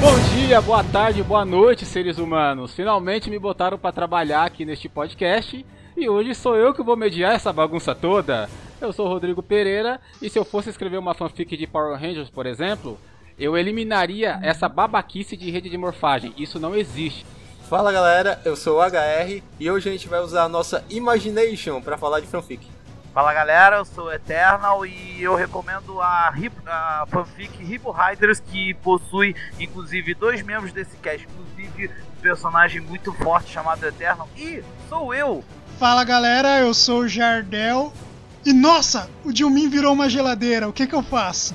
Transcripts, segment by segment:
Bom dia, boa tarde, boa noite, seres humanos. Finalmente me botaram para trabalhar aqui neste podcast e hoje sou eu que vou mediar essa bagunça toda. Eu sou Rodrigo Pereira e se eu fosse escrever uma fanfic de Power Rangers, por exemplo, eu eliminaria essa babaquice de rede de morfagem. Isso não existe. Fala galera, eu sou o HR e hoje a gente vai usar a nossa Imagination para falar de fanfic. Fala galera, eu sou o Eternal e eu recomendo a, a fanfic Hippo Riders que possui inclusive dois membros desse cast, inclusive um personagem muito forte chamado Eternal e sou eu. Fala galera, eu sou o Jardel e nossa, o Dilmin virou uma geladeira, o que que eu faço?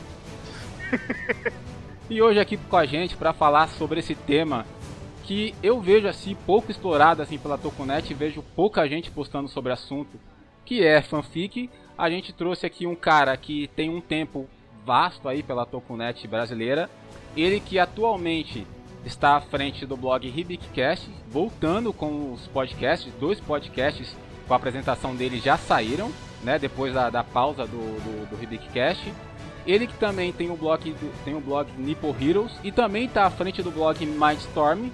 E hoje aqui com a gente para falar sobre esse tema que eu vejo assim pouco explorado assim pela Tokunet, e vejo pouca gente postando sobre o assunto, que é fanfic. A gente trouxe aqui um cara que tem um tempo vasto aí pela Tokunet brasileira, ele que atualmente está à frente do blog Hibicast, voltando com os podcasts, dois podcasts com a apresentação dele já saíram, né, depois da, da pausa do, do, do Hibicast. Ele que também tem o blog tem o blog Nippo Heroes e também está à frente do blog Mindstorm,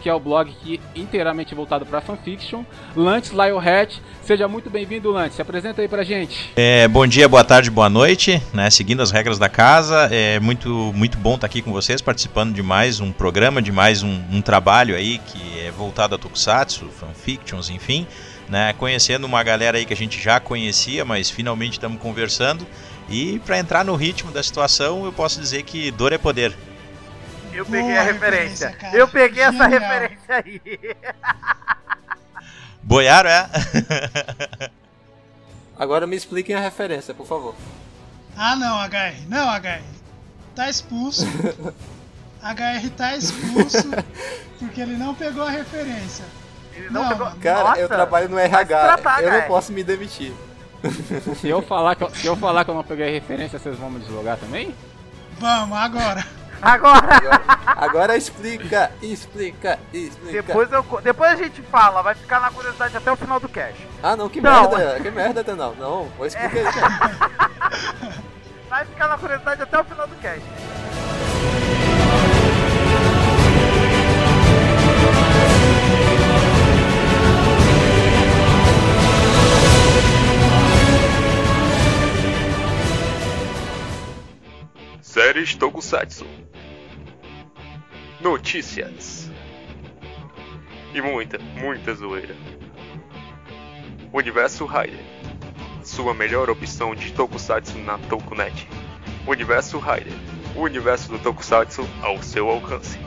que é o blog que inteiramente voltado para fanfiction. Lance Lionheart, seja muito bem-vindo, Lance. Se apresenta aí pra gente. É, bom dia, boa tarde, boa noite, né? Seguindo as regras da casa, é muito, muito bom estar aqui com vocês, participando de mais um programa, de mais um, um trabalho aí que é voltado a Tokusatsu, fanfictions, enfim, né? Conhecendo uma galera aí que a gente já conhecia, mas finalmente estamos conversando. E para entrar no ritmo da situação, eu posso dizer que dor é poder. Eu peguei Boa a referência. referência, eu peguei essa Genial. referência aí. Boiaro é? Agora me expliquem a referência, por favor. Ah não, HR, não HR, tá expulso. HR tá expulso porque ele não pegou a referência. Ele não, Não, pegou. Cara, Nossa, eu trabalho no RH, tratar, eu não posso me demitir. Se eu falar que eu, se eu falar que eu não peguei referência, vocês vão me deslogar também? Vamos, agora. Agora, Agora, agora explica, explica, explica. depois, eu, depois a gente fala, vai ficar na curiosidade até o final do cast. Ah não, que Não. merda, que merda, Tenal. Não, vou explicar aí, cara. Vai ficar na curiosidade até o final do cast. Séries Tokusatsu. Notícias. E muita, muita zoeira. Universo Rider. Sua melhor opção de Tokusatsu na Tokunet. Universo Rider. O universo do Tokusatsu ao seu alcance.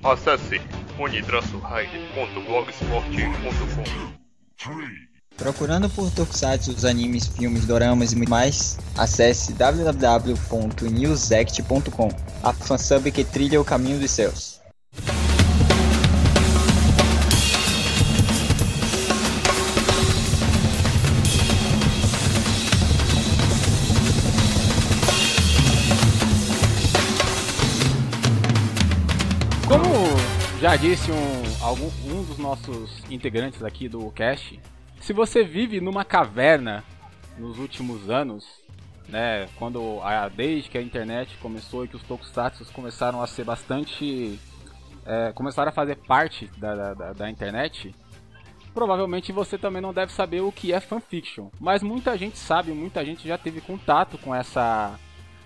Acesse universo-rider.blogsport.com Procurando por Tokusatsu, os animes, filmes, doramas e muito mais, acesse www.newsect.com, a fansub que trilha o caminho dos céus. Como já disse um, algum, um dos nossos integrantes aqui do cast, se você vive numa caverna nos últimos anos, né, quando a, desde que a internet começou e que os tokusatsu começaram a ser bastante, é, começaram a fazer parte da, da, da- internet, provavelmente você também não deve saber o que é fanfiction. Mas muita gente sabe, muita gente já teve contato com essa,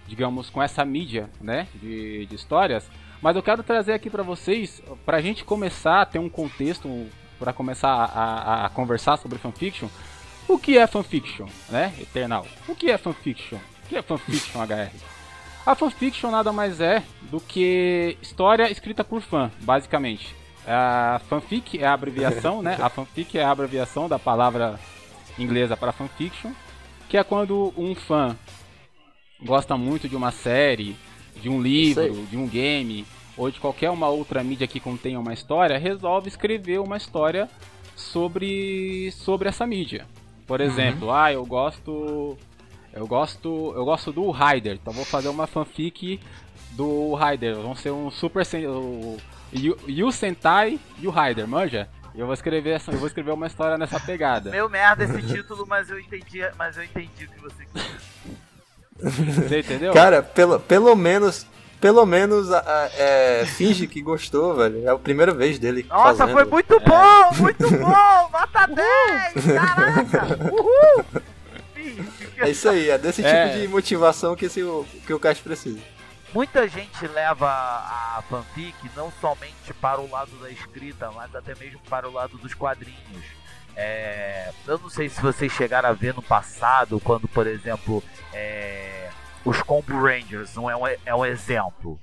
digamos, com essa mídia, né, de, de histórias. Mas eu quero trazer aqui pra vocês, pra gente começar a ter um contexto, pra começar a, a- a conversar sobre fanfiction, o que é fanfiction, né, Eternal? O que é fanfiction? O que é fanfiction, HR? A fanfiction nada mais é do que história escrita por fã, basicamente. A fanfic é a abreviação, né? A fanfic é a abreviação da palavra inglesa para fanfiction, que é quando um fã gosta muito de uma série, de um livro, de um game ou de qualquer uma outra mídia que contenha uma história, resolve escrever uma história sobre sobre essa mídia. Por exemplo, ah, eu gosto eu gosto eu gosto do Raider, então vou fazer uma fanfic do Raider. Vão ser um super o Yu, Sentai e o Raider, manja? E eu vou escrever essa, eu vou escrever uma história nessa pegada. Meu merda esse título, mas eu entendi, mas eu entendi o que você quis. Você entendeu? Cara, pelo, pelo menos. Pelo menos é, finge que gostou, velho. É a primeira vez dele. Nossa, fazendo. foi muito bom, muito bom, nota 10, caraca, uhul. É isso aí, é desse É. tipo de motivação que, esse, que o cast precisa. Muita gente leva a fanfic não somente para o lado da escrita, mas até mesmo para o lado dos quadrinhos. É, eu não sei se vocês chegaram a ver no passado, quando, por exemplo, é, os Combo Rangers não é, um, é um exemplo.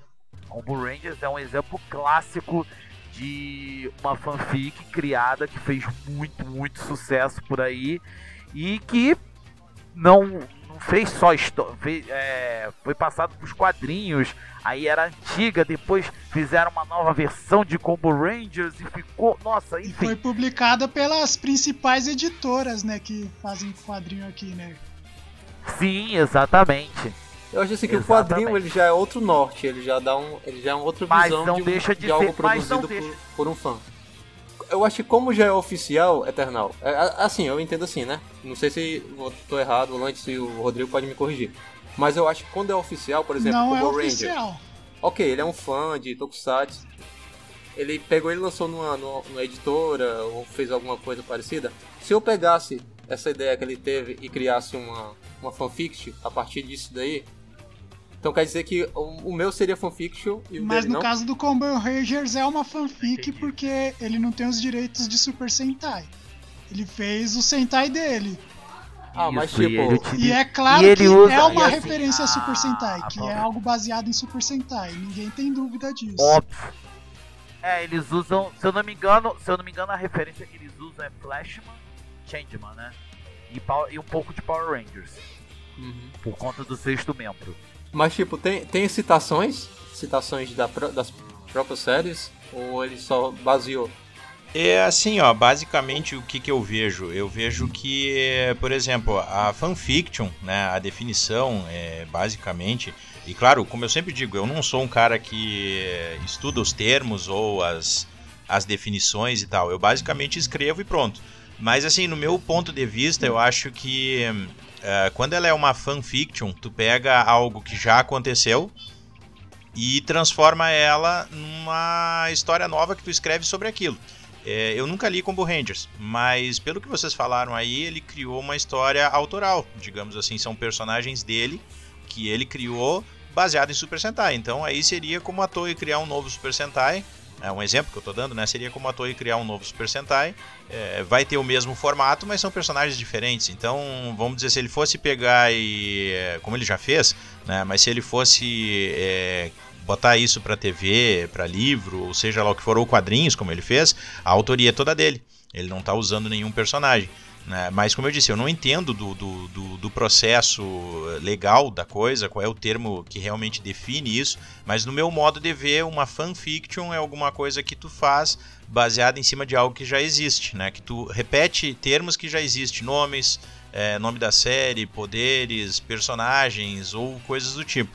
Combo Rangers é um exemplo clássico de uma fanfic criada que fez muito, muito sucesso por aí e que não, não fez só história, foi passado pros quadrinhos, aí era antiga, depois fizeram uma nova versão de Combo Rangers e ficou, nossa, E enfim, foi publicada pelas principais editoras, né, que fazem quadrinho aqui, né? sim, exatamente. Eu acho assim que o Exatamente. quadrinho ele já é outro norte, ele já dá um, ele já é uma outra Mas visão não de, um- deixa de de algo ser- não produzido deixa- por, por um fã. Eu acho que como já é oficial, Eternal, é, assim, eu entendo assim, né? Não sei se eu tô errado, o Lance e o Rodrigo pode me corrigir. Mas eu acho que quando é oficial, por exemplo, não é Ranger, oficial. ok, ele é um fã de Tokusatsu. Ele pegou e lançou numa, numa, numa editora ou fez alguma coisa parecida. Se eu pegasse essa ideia que ele teve e criasse uma, uma fanfiction a partir disso daí, então quer dizer que o, o meu seria fanfiction e o Mas dele no não? caso do Combo Rangers é uma fanfic porque ele não tem os direitos de Super Sentai. Ele fez o Sentai dele. Ah, mas Isso, e tipo, ele utiliza- E é claro E ele que usa- é uma e assim, referência a Super a- Sentai, a que é algo baseado em Super Sentai. Ninguém tem dúvida disso. Óbvio. É, eles usam, se eu não me engano, se eu não me engano, a referência que eles usam é Flashman, Changeman, né? E, e um pouco de Power Rangers, Uhum. por conta do sexto membro. Mas tipo, tem, tem citações? Citações da, das próprias séries? Ou ele só baseou? É assim, ó, basicamente o que, que eu vejo? Eu vejo que, por exemplo, a fanfiction, né, a definição é basicamente, e claro, como eu sempre digo, eu não sou um cara que estuda os termos ou as, as definições e tal, eu basicamente escrevo e pronto. Mas assim, no meu ponto de vista, eu acho que eh, quando ela é uma fanfiction, tu pega algo que já aconteceu e transforma ela numa história nova que tu escreve sobre aquilo. É, eu nunca li Combo Rangers, mas pelo que vocês falaram aí, ele criou uma história autoral, digamos assim, são personagens dele que ele criou baseado em Super Sentai. Então aí seria como a Toei criar um novo Super Sentai. É um exemplo que eu tô dando, né? Seria como a Toei criar um novo Super Sentai. É, vai ter o mesmo formato, mas são personagens diferentes. Então, vamos dizer, se ele fosse pegar e. é, Como ele já fez, né? Mas se ele fosse é, botar isso para TV, para livro, ou seja lá o que for, ou quadrinhos, como ele fez, a autoria é toda dele. Ele não tá usando nenhum personagem. Né? Mas, como eu disse, eu não entendo do, do, do, do processo legal da coisa, qual é o termo que realmente define isso, mas no meu modo de ver, uma fanfiction é alguma coisa que tu faz baseada em cima de algo que já existe, né? Que tu repete termos que já existem, nomes, é, nome da série, poderes, personagens ou coisas do tipo.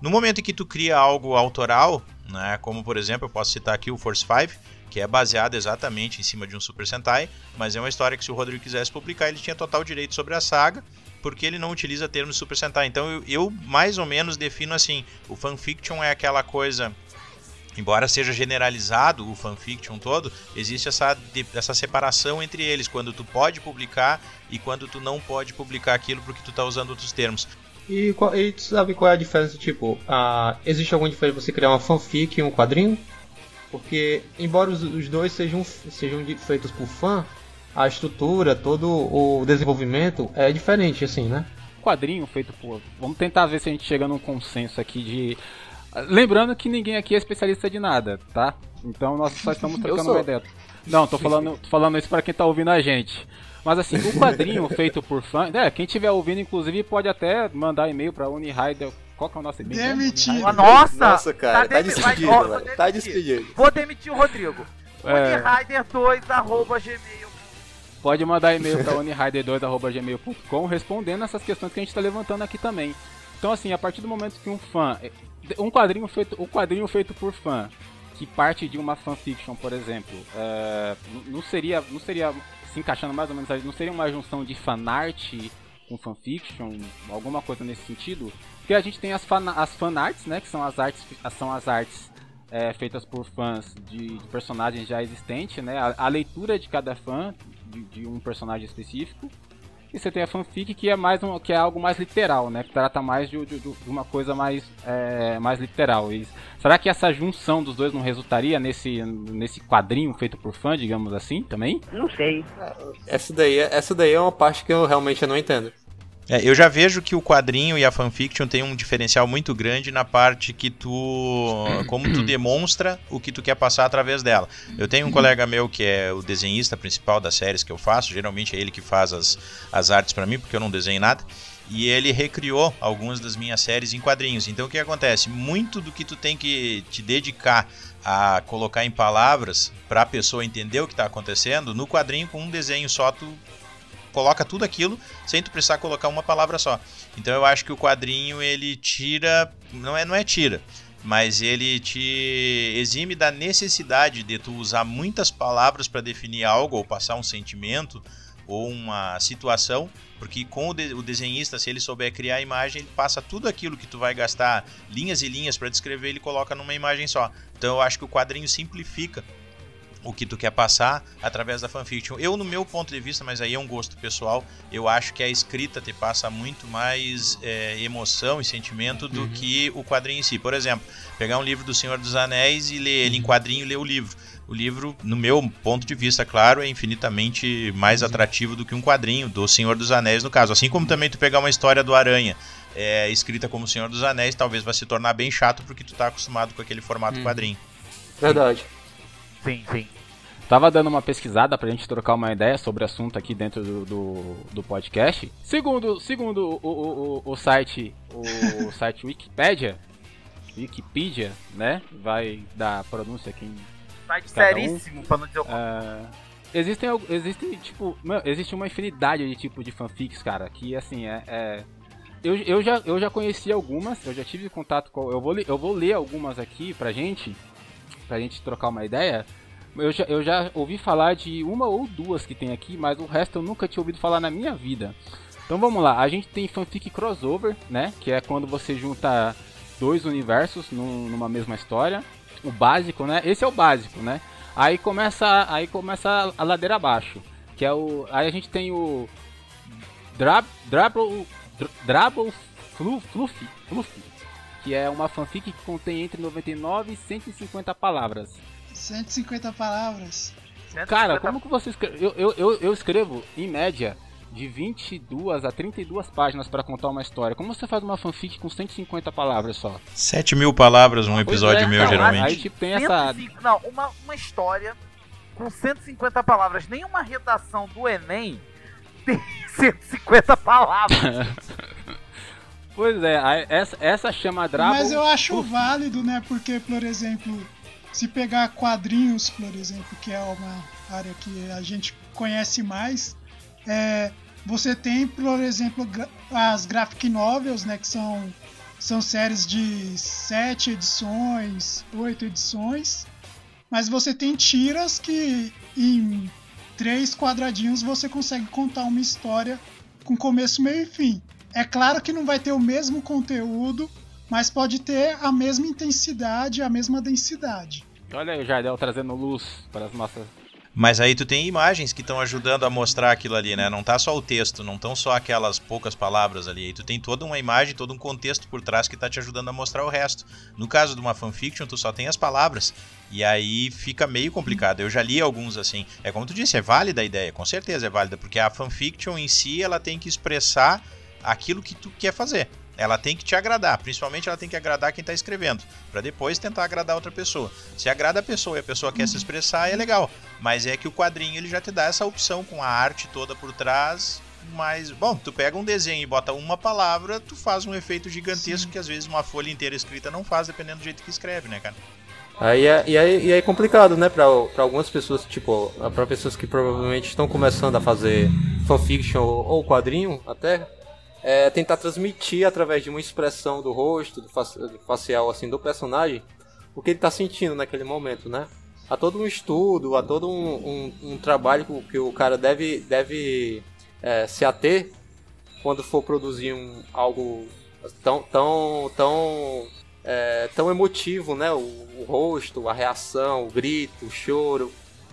No momento em que tu cria algo autoral, né, como por exemplo, eu posso citar aqui o Force 5, que é baseado exatamente em cima de um Super Sentai, mas é uma história que se o Rodrigo quisesse publicar, ele tinha total direito sobre a saga, porque ele não utiliza termos Super Sentai. Então eu, eu mais ou menos defino assim, o fanfiction é aquela coisa Embora seja generalizado o fanfiction todo, existe essa, essa separação entre eles, quando tu pode publicar e quando tu não pode publicar aquilo porque tu tá usando outros termos. E, e tu sabe qual é a diferença? Tipo, ah, existe alguma diferença você criar uma fanfic e um quadrinho? Porque, embora os, os dois sejam, sejam feitos por fã, a estrutura, todo o desenvolvimento é diferente, assim, né? quadrinho feito por. Vamos tentar ver se a gente chega num consenso aqui de. Lembrando que ninguém aqui é especialista de nada, tá? Então nós só estamos trocando uma ideia. Não, tô falando, tô falando isso pra quem tá ouvindo a gente. Mas assim, o quadrinho feito por fã. É, quem estiver ouvindo, inclusive, pode até mandar e-mail pra Unirider. Qual que é o nosso e-mail? Demitido. Ah, Nossa! Nossa, cara, tá, demi- despedido, vai- ó, velho. Tá despedido. Vou demitir o Rodrigo. É. Unirider2 arroba gmail. pode mandar e-mail para onirider2.gmail.com respondendo essas questões que a gente está levantando aqui também. Então, assim, a partir do momento que um fã. Um quadrinho feito, um quadrinho feito por fã, que parte de uma fanfiction, por exemplo, é, não seria. Não seria. Se encaixando mais ou menos aí, não seria uma junção de fanart com fanfiction, alguma coisa nesse sentido? Porque a gente tem as, fan, as fanarts, né? Que são as artes, são as artes é, feitas por fãs de, de, personagens já existentes, né? A, a leitura de cada fã de, de, um personagem específico. E você tem a fanfic que é mais um, que é algo mais literal, né? Que trata mais de, de uma coisa mais, é, mais literal. E será que essa junção dos dois não resultaria nesse, nesse quadrinho feito por fã, digamos assim, também? Não sei. Essa daí, é, essa daí é uma parte que eu realmente não entendo. É, eu já vejo que o quadrinho e a fanfiction tem um diferencial muito grande na parte que tu. como tu demonstra o que tu quer passar através dela. Eu tenho um colega meu que é o desenhista principal das séries que eu faço, geralmente é ele que faz as, as artes para mim, porque eu não desenho nada. E ele recriou algumas das minhas séries em quadrinhos. Então o que acontece? Muito do que tu tem que te dedicar a colocar em palavras para a pessoa entender o que está acontecendo, no quadrinho com um desenho só tu coloca tudo aquilo sem tu precisar colocar uma palavra só. Então eu acho que o quadrinho ele tira, não é não é tira, mas ele te exime da necessidade de tu usar muitas palavras para definir algo ou passar um sentimento ou uma situação, porque com o, de, o, desenhista, se ele souber criar a imagem, ele passa tudo aquilo que tu vai gastar linhas e linhas para descrever, ele coloca numa imagem só. Então eu acho que o quadrinho simplifica o que tu quer passar através da fanfiction. Eu, no meu ponto de vista, mas aí é um gosto pessoal, eu acho que a escrita te passa muito mais é, emoção e sentimento do uhum. que o quadrinho em si. Por exemplo, pegar um livro do Senhor dos Anéis e ler ele em uhum. quadrinho e ler o livro. O livro, no meu ponto de vista, claro, é infinitamente mais uhum. atrativo do que um quadrinho do Senhor dos Anéis, no caso. Assim como também tu pegar uma história do Aranha é, escrita como Senhor dos Anéis, talvez vai se tornar bem chato porque tu tá acostumado com aquele formato uhum. quadrinho. Verdade. Sim, sim. Tava dando uma pesquisada pra gente trocar uma ideia sobre o assunto aqui dentro do, do, do podcast. Segundo, segundo o, o, o, o site, o site Wikipedia, Wikipedia, né? Vai dar pronúncia aqui em. Site seríssimo, um. pra não dizer o uh, existem, existem, tipo, existe uma infinidade de tipo de fanfics, cara, que assim, é, é eu, eu, já, eu já conheci algumas, eu já tive contato com. Eu vou, eu vou ler algumas aqui pra gente, pra gente trocar uma ideia. Eu já, eu já ouvi falar de uma ou duas que tem aqui, mas o resto eu nunca tinha ouvido falar na minha vida. Então vamos lá, a gente tem fanfic crossover, né? Que é quando você junta dois universos num, numa mesma história. O básico, né? Esse é o básico, né? Aí começa, aí começa a ladeira abaixo, que é o, aí a gente tem o Drab, Drabble, Drabble Fluffy, Fluffy, que é uma fanfic que contém entre 99 e 150 palavras. 150 palavras. Cara, como que você escreve? Eu, eu, eu, eu escrevo, em média, de 22 a 32 páginas para contar uma história. Como você faz uma fanfic com 150 palavras só? 7 mil palavras um episódio é, meu, não, geralmente. Aí tipo, tem 105, essa. Não, uma, uma história com 150 palavras. Nenhuma redação do Enem tem 150 palavras. pois é, essa, essa chama Drabo. Mas eu acho Uf. válido, né? Porque, por exemplo se pegar quadrinhos, por exemplo, que é uma área que a gente conhece mais, é, você tem, por exemplo, as graphic novels, né, que são, são séries de sete edições, oito edições, mas você tem tiras que em três quadradinhos você consegue contar uma história com começo, meio e fim. É claro que não vai ter o mesmo conteúdo, mas pode ter a mesma intensidade, a mesma densidade. Olha aí o Jardel trazendo luz para as nossas. Mas aí tu tem imagens que estão ajudando a mostrar aquilo ali, né? Não tá só o texto, não estão só aquelas poucas palavras ali. Aí tu tem toda uma imagem, todo um contexto por trás que tá te ajudando a mostrar o resto. No caso de uma fanfiction, tu só tem as palavras. E aí fica meio complicado. Eu já li alguns assim. É como tu disse, é válida a ideia, com certeza é válida, porque a fanfiction em si ela tem que expressar aquilo que tu quer fazer. Ela tem que te agradar, principalmente ela tem que agradar quem está escrevendo, para depois tentar agradar outra pessoa. Se agrada a pessoa e a pessoa quer se expressar, é legal. Mas é que o quadrinho ele já te dá essa opção com a arte toda por trás. Mas, bom, tu pega um desenho e bota uma palavra, tu faz um efeito gigantesco Sim. que às vezes uma folha inteira escrita não faz, dependendo do jeito que escreve, né, cara? Aí é, e, aí, e aí é complicado, né, pra, pra algumas pessoas, tipo, pra pessoas que provavelmente estão começando a fazer fanfiction ou, ou quadrinho até, é tentar transmitir através de uma expressão do rosto, do, facial, assim, do personagem, o que ele tá sentindo naquele momento, né? Há todo um estudo, há todo um, um, um trabalho que o cara deve, deve é, se ater quando for produzir um, algo tão, tão, tão, é, tão emotivo, né? O, o, rosto, a reação, o grito, o choro.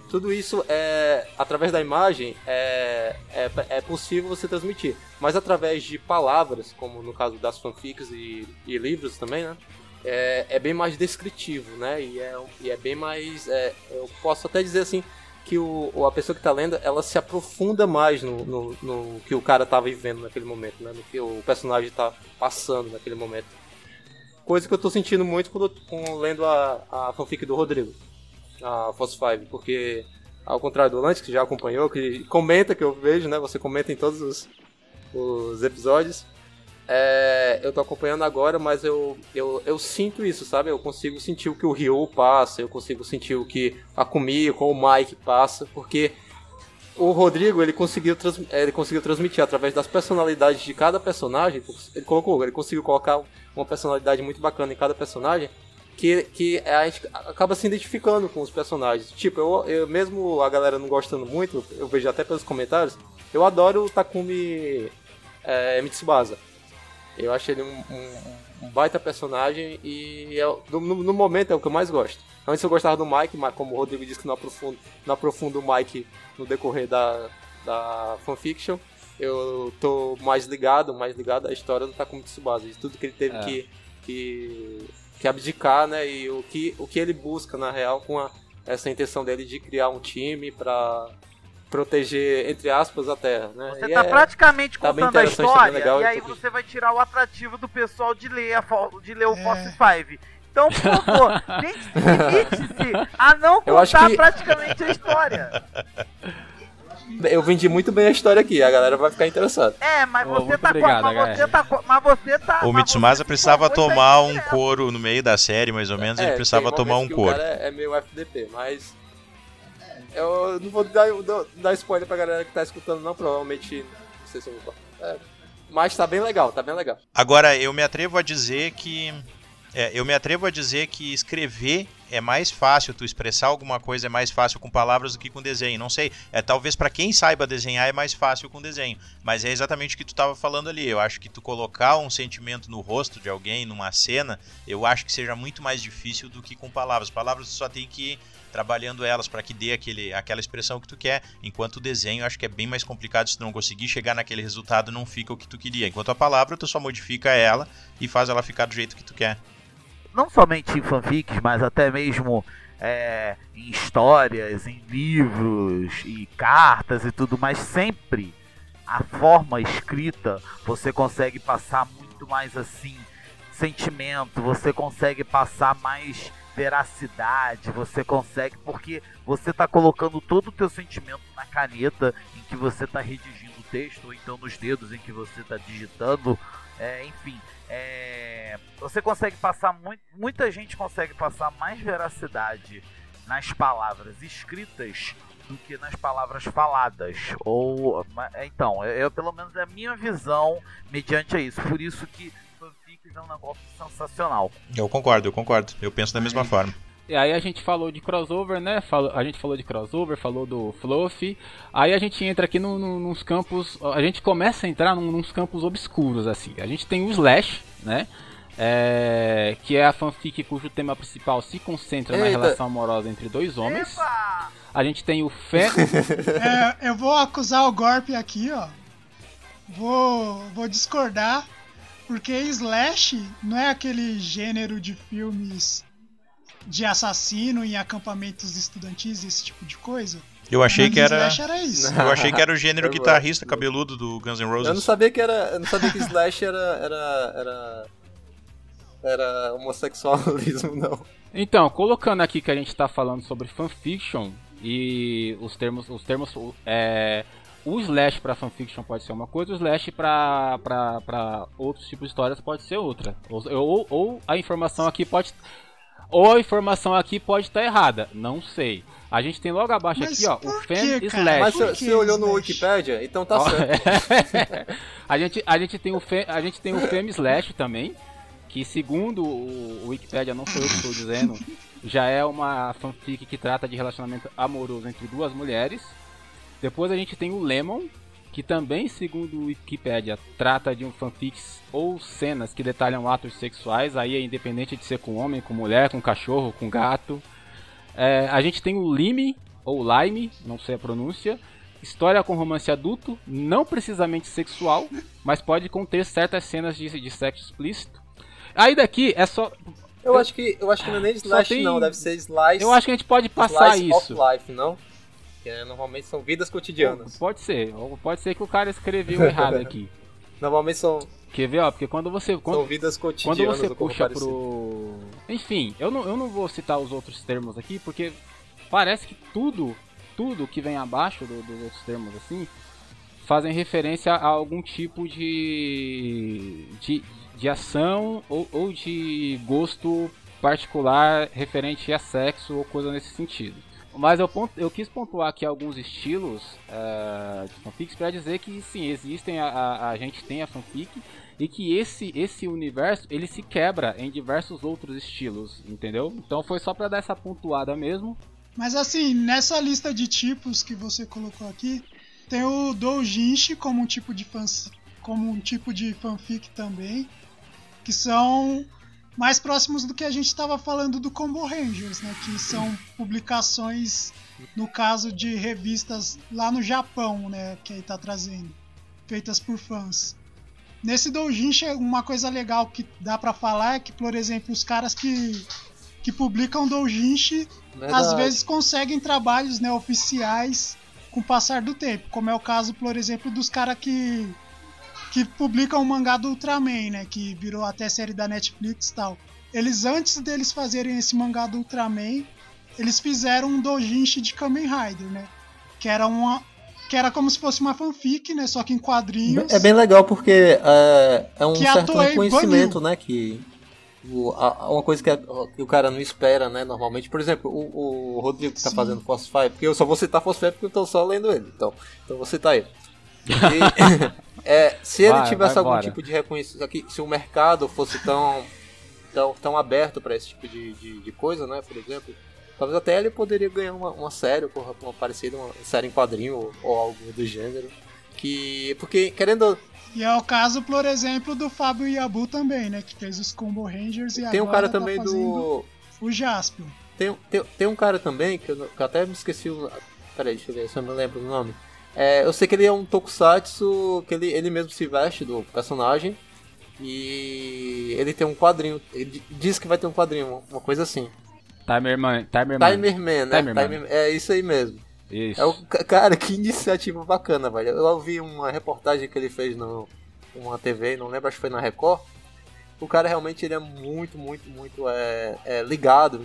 Tudo isso é através da imagem é, é, é possível você transmitir, mas através de palavras, como no caso das fanfics e, e livros também, né? É, é, bem mais descritivo, né? E é, e é bem mais. É, eu posso até dizer assim que o, a pessoa que está lendo, ela se aprofunda mais no, no, no que o cara tá vivendo naquele momento, né? No que o personagem está passando naquele momento. Coisa que eu estou sentindo muito quando eu lendo a, a fanfic do Rodrigo, a Foss 5, porque ao contrário do Lance, que já acompanhou, que comenta que eu vejo, né? Você comenta em todos os, os episódios. É, eu tô acompanhando agora, mas eu, eu, eu sinto isso, sabe? Eu consigo sentir o que o Ryu passa, eu consigo sentir o que a Kumi com o Mike passa, porque o Rodrigo ele conseguiu, trans, ele conseguiu transmitir através das personalidades de cada personagem. Ele colocou, ele conseguiu colocar uma personalidade muito bacana em cada personagem. Que, que a gente acaba se identificando com os personagens. Tipo, eu, eu mesmo a galera não gostando muito, eu vejo até pelos comentários, eu adoro o Takumi é, Mitsubasa. Eu acho ele um, um, um baita personagem e é, no, no, momento é o que eu mais gosto. Antes eu gostava do Mike, mas como o Rodrigo disse que não aprofundo, não aprofundo o Mike no decorrer da, da fanfiction, eu tô mais ligado, mais ligado à história do Takumi Tsubasa, de tudo que ele teve é. que, que, que abdicar, né? E o que, o que ele busca, na real, com a, essa intenção dele de criar um time para proteger, entre aspas, a Terra. Né? Você está é, praticamente tá contando a história legal, e aí você vai tirar o atrativo do pessoal de ler, a, de ler o é. Force 5. Então, por favor, limite-se a não contar que... praticamente a história. Eu vendi muito bem a história aqui, a galera vai ficar interessada. É, mas você, oh, tá, obrigado, mas, você tá, mas você tá. O Mitsumasa precisava tomar um couro no meio da série, mais ou menos, é, ele precisava tomar um couro. É, é meio FDP, mas eu não vou dar, dar spoiler pra galera que tá escutando, não. Provavelmente. Não sei se eu vou. É, mas tá bem legal, tá bem legal. Agora, eu me atrevo a dizer que. É, eu me atrevo a dizer que escrever é mais fácil, tu expressar alguma coisa é mais fácil com palavras do que com desenho. Não sei, é talvez para quem saiba desenhar é mais fácil com desenho, mas é exatamente o que tu estava falando ali. Eu acho que tu colocar um sentimento no rosto de alguém numa cena, eu acho que seja muito mais difícil do que com palavras. Palavras tu só tem que trabalhando elas para que dê aquele, aquela expressão que tu quer, enquanto o desenho acho que é bem mais complicado se tu não conseguir chegar naquele resultado, não fica o que tu queria. Enquanto a palavra tu só modifica ela e faz ela ficar do jeito que tu quer não somente em fanfics, mas até mesmo é, em histórias, em livros e cartas e tudo mais, sempre a forma escrita você consegue passar muito mais assim sentimento, você consegue passar mais veracidade, você consegue porque você está colocando todo o teu sentimento na caneta em que você está redigindo o texto ou então nos dedos em que você está digitando, é, enfim, é, você consegue passar muita gente consegue passar mais veracidade nas palavras escritas do que nas palavras faladas. Ou então, eu pelo menos é a minha visão mediante isso. Por isso que é um negócio sensacional. Eu concordo, eu concordo. Eu penso da mesma forma. E aí a gente falou de crossover, né? a gente falou de crossover, falou do Fluff. Aí a gente entra aqui no, no, nos campos. A gente começa a entrar num, nos campos obscuros, assim. A gente tem o Slash, né? É, que é a fanfic cujo tema principal se concentra Eita. na relação amorosa entre dois homens. Epa! A gente tem o Fé. é, eu vou acusar o golpe aqui, ó. Vou, vou discordar. Porque Slash não é aquele gênero de filmes de assassino em acampamentos estudantis, esse tipo de coisa. Eu achei que era. era isso. Eu achei que era o gênero guitarrista cabeludo do Guns N' Roses. Eu não sabia que era. Eu não sabia que Slash era. era, era... Era homossexualismo, não. Então, colocando aqui que a gente está falando sobre fanfiction e os termos, os termos, é, o slash para fanfiction pode ser uma coisa, o slash para outros tipos de histórias pode ser outra. Ou, ou, ou, a informação aqui pode Ou a informação aqui pode estar errada, não sei. A gente tem logo abaixo Mas aqui, ó, o Fan cara? Slash. Mas você que você olhou no? Wikipedia, então tá Ó, certo. a, gente, a gente tem o Fem, a gente tem o Fem Slash também, que segundo o, o Wikipedia, não sou eu que estou dizendo, já é uma fanfic que trata de relacionamento amoroso entre duas mulheres. Depois a gente tem o Lemon, que também, segundo o Wikipedia, trata de um fanfics ou cenas que detalham atos sexuais, aí é independente de ser com homem, com mulher, com cachorro, com gato. É, a gente tem o Lime, ou Lime, não sei a pronúncia, história com romance adulto, não precisamente sexual, mas pode conter certas cenas de, de sexo explícito. Aí daqui é só. Eu acho que, eu acho que não é nem Slash, tem- não. Deve ser Slice, Eu acho que a gente pode passar slice isso. of Life, não? Que é, normalmente são vidas cotidianas. Pode ser, pode ser que o cara escreveu errado aqui. Normalmente são, Quer ver, ó? Porque quando você. Quando, são vidas Quando cotidianas. você ou como puxa parecido. pro. Enfim, eu não, eu não vou citar os outros termos aqui, porque parece que tudo, tudo que vem abaixo do- dos outros termos, assim, fazem referência a algum tipo de. de, de ação ou, ou de gosto particular referente a sexo ou coisa nesse sentido. Mas eu, pont- eu quis pontuar aqui alguns estilos eh, de fanfics para dizer que sim, existem, a, a, a gente tem a fanfic e que esse, esse universo ele se quebra em diversos outros estilos, entendeu? Então foi só para dar essa pontuada mesmo. Mas assim, nessa lista de tipos que você colocou aqui, tem o doujinshi como um tipo de fans, como um tipo de fanfic também, que são mais próximos do que a gente estava falando do Combo Rangers, né? Que são publicações, no caso de revistas lá no Japão, né? Que aí tá trazendo, feitas por fãs. Nesse doujinshi, uma coisa legal que dá pra falar é que, por exemplo, os caras que que publicam doujinshi às vezes conseguem trabalhos né, oficiais com o passar do tempo, como é o caso, por exemplo, dos caras que que publicam o mangá do Ultraman, né, que virou até série da Netflix e tal. Eles antes deles fazerem esse mangá do Ultraman, eles fizeram um doujinshi de Kamen Rider, né, que era uma que era como se fosse uma fanfic, né, só que em quadrinhos. É bem legal porque é, é um certo Toei reconhecimento, né? Que o, a- uma coisa que, a- que o cara não espera, né? Normalmente, por exemplo, o, o Rodrigo que tá Sim. fazendo Force Five, porque eu só vou citar Force Five porque eu tô só lendo ele, então, então eu vou citar ele. E, é, se ele Vai, tivesse vai algum embora. tipo de reconhecimento, aqui, se o mercado fosse tão, tão, tão aberto para esse tipo de, de, de coisa, né? Por exemplo, talvez até ele poderia ganhar uma, uma série, uma, uma parecida, uma série em quadrinho ou, ou algo do gênero. Que, porque, querendo E é o caso, por exemplo, do Fábio Yabu também, né, que fez os Combo Rangers e Tem um agora cara tá também do. o Jaspion. Tem, tem, tem um cara também, que eu, que eu até me esqueci o. Peraí, deixa eu ver se eu me lembro do nome. É, eu sei que ele é um tokusatsu, que ele, ele mesmo se veste do personagem. E ele tem um quadrinho. Ele di- diz que vai ter um quadrinho, uma coisa assim. Timerman, Timerman. Timerman, né? Timerman. Timer- é isso aí mesmo. Isso. É o, ca- cara, que iniciativa bacana, velho. Eu ouvi uma reportagem que ele fez no uma TV, não lembro, acho que foi na Record. O cara realmente ele é muito, muito, muito é, é, ligado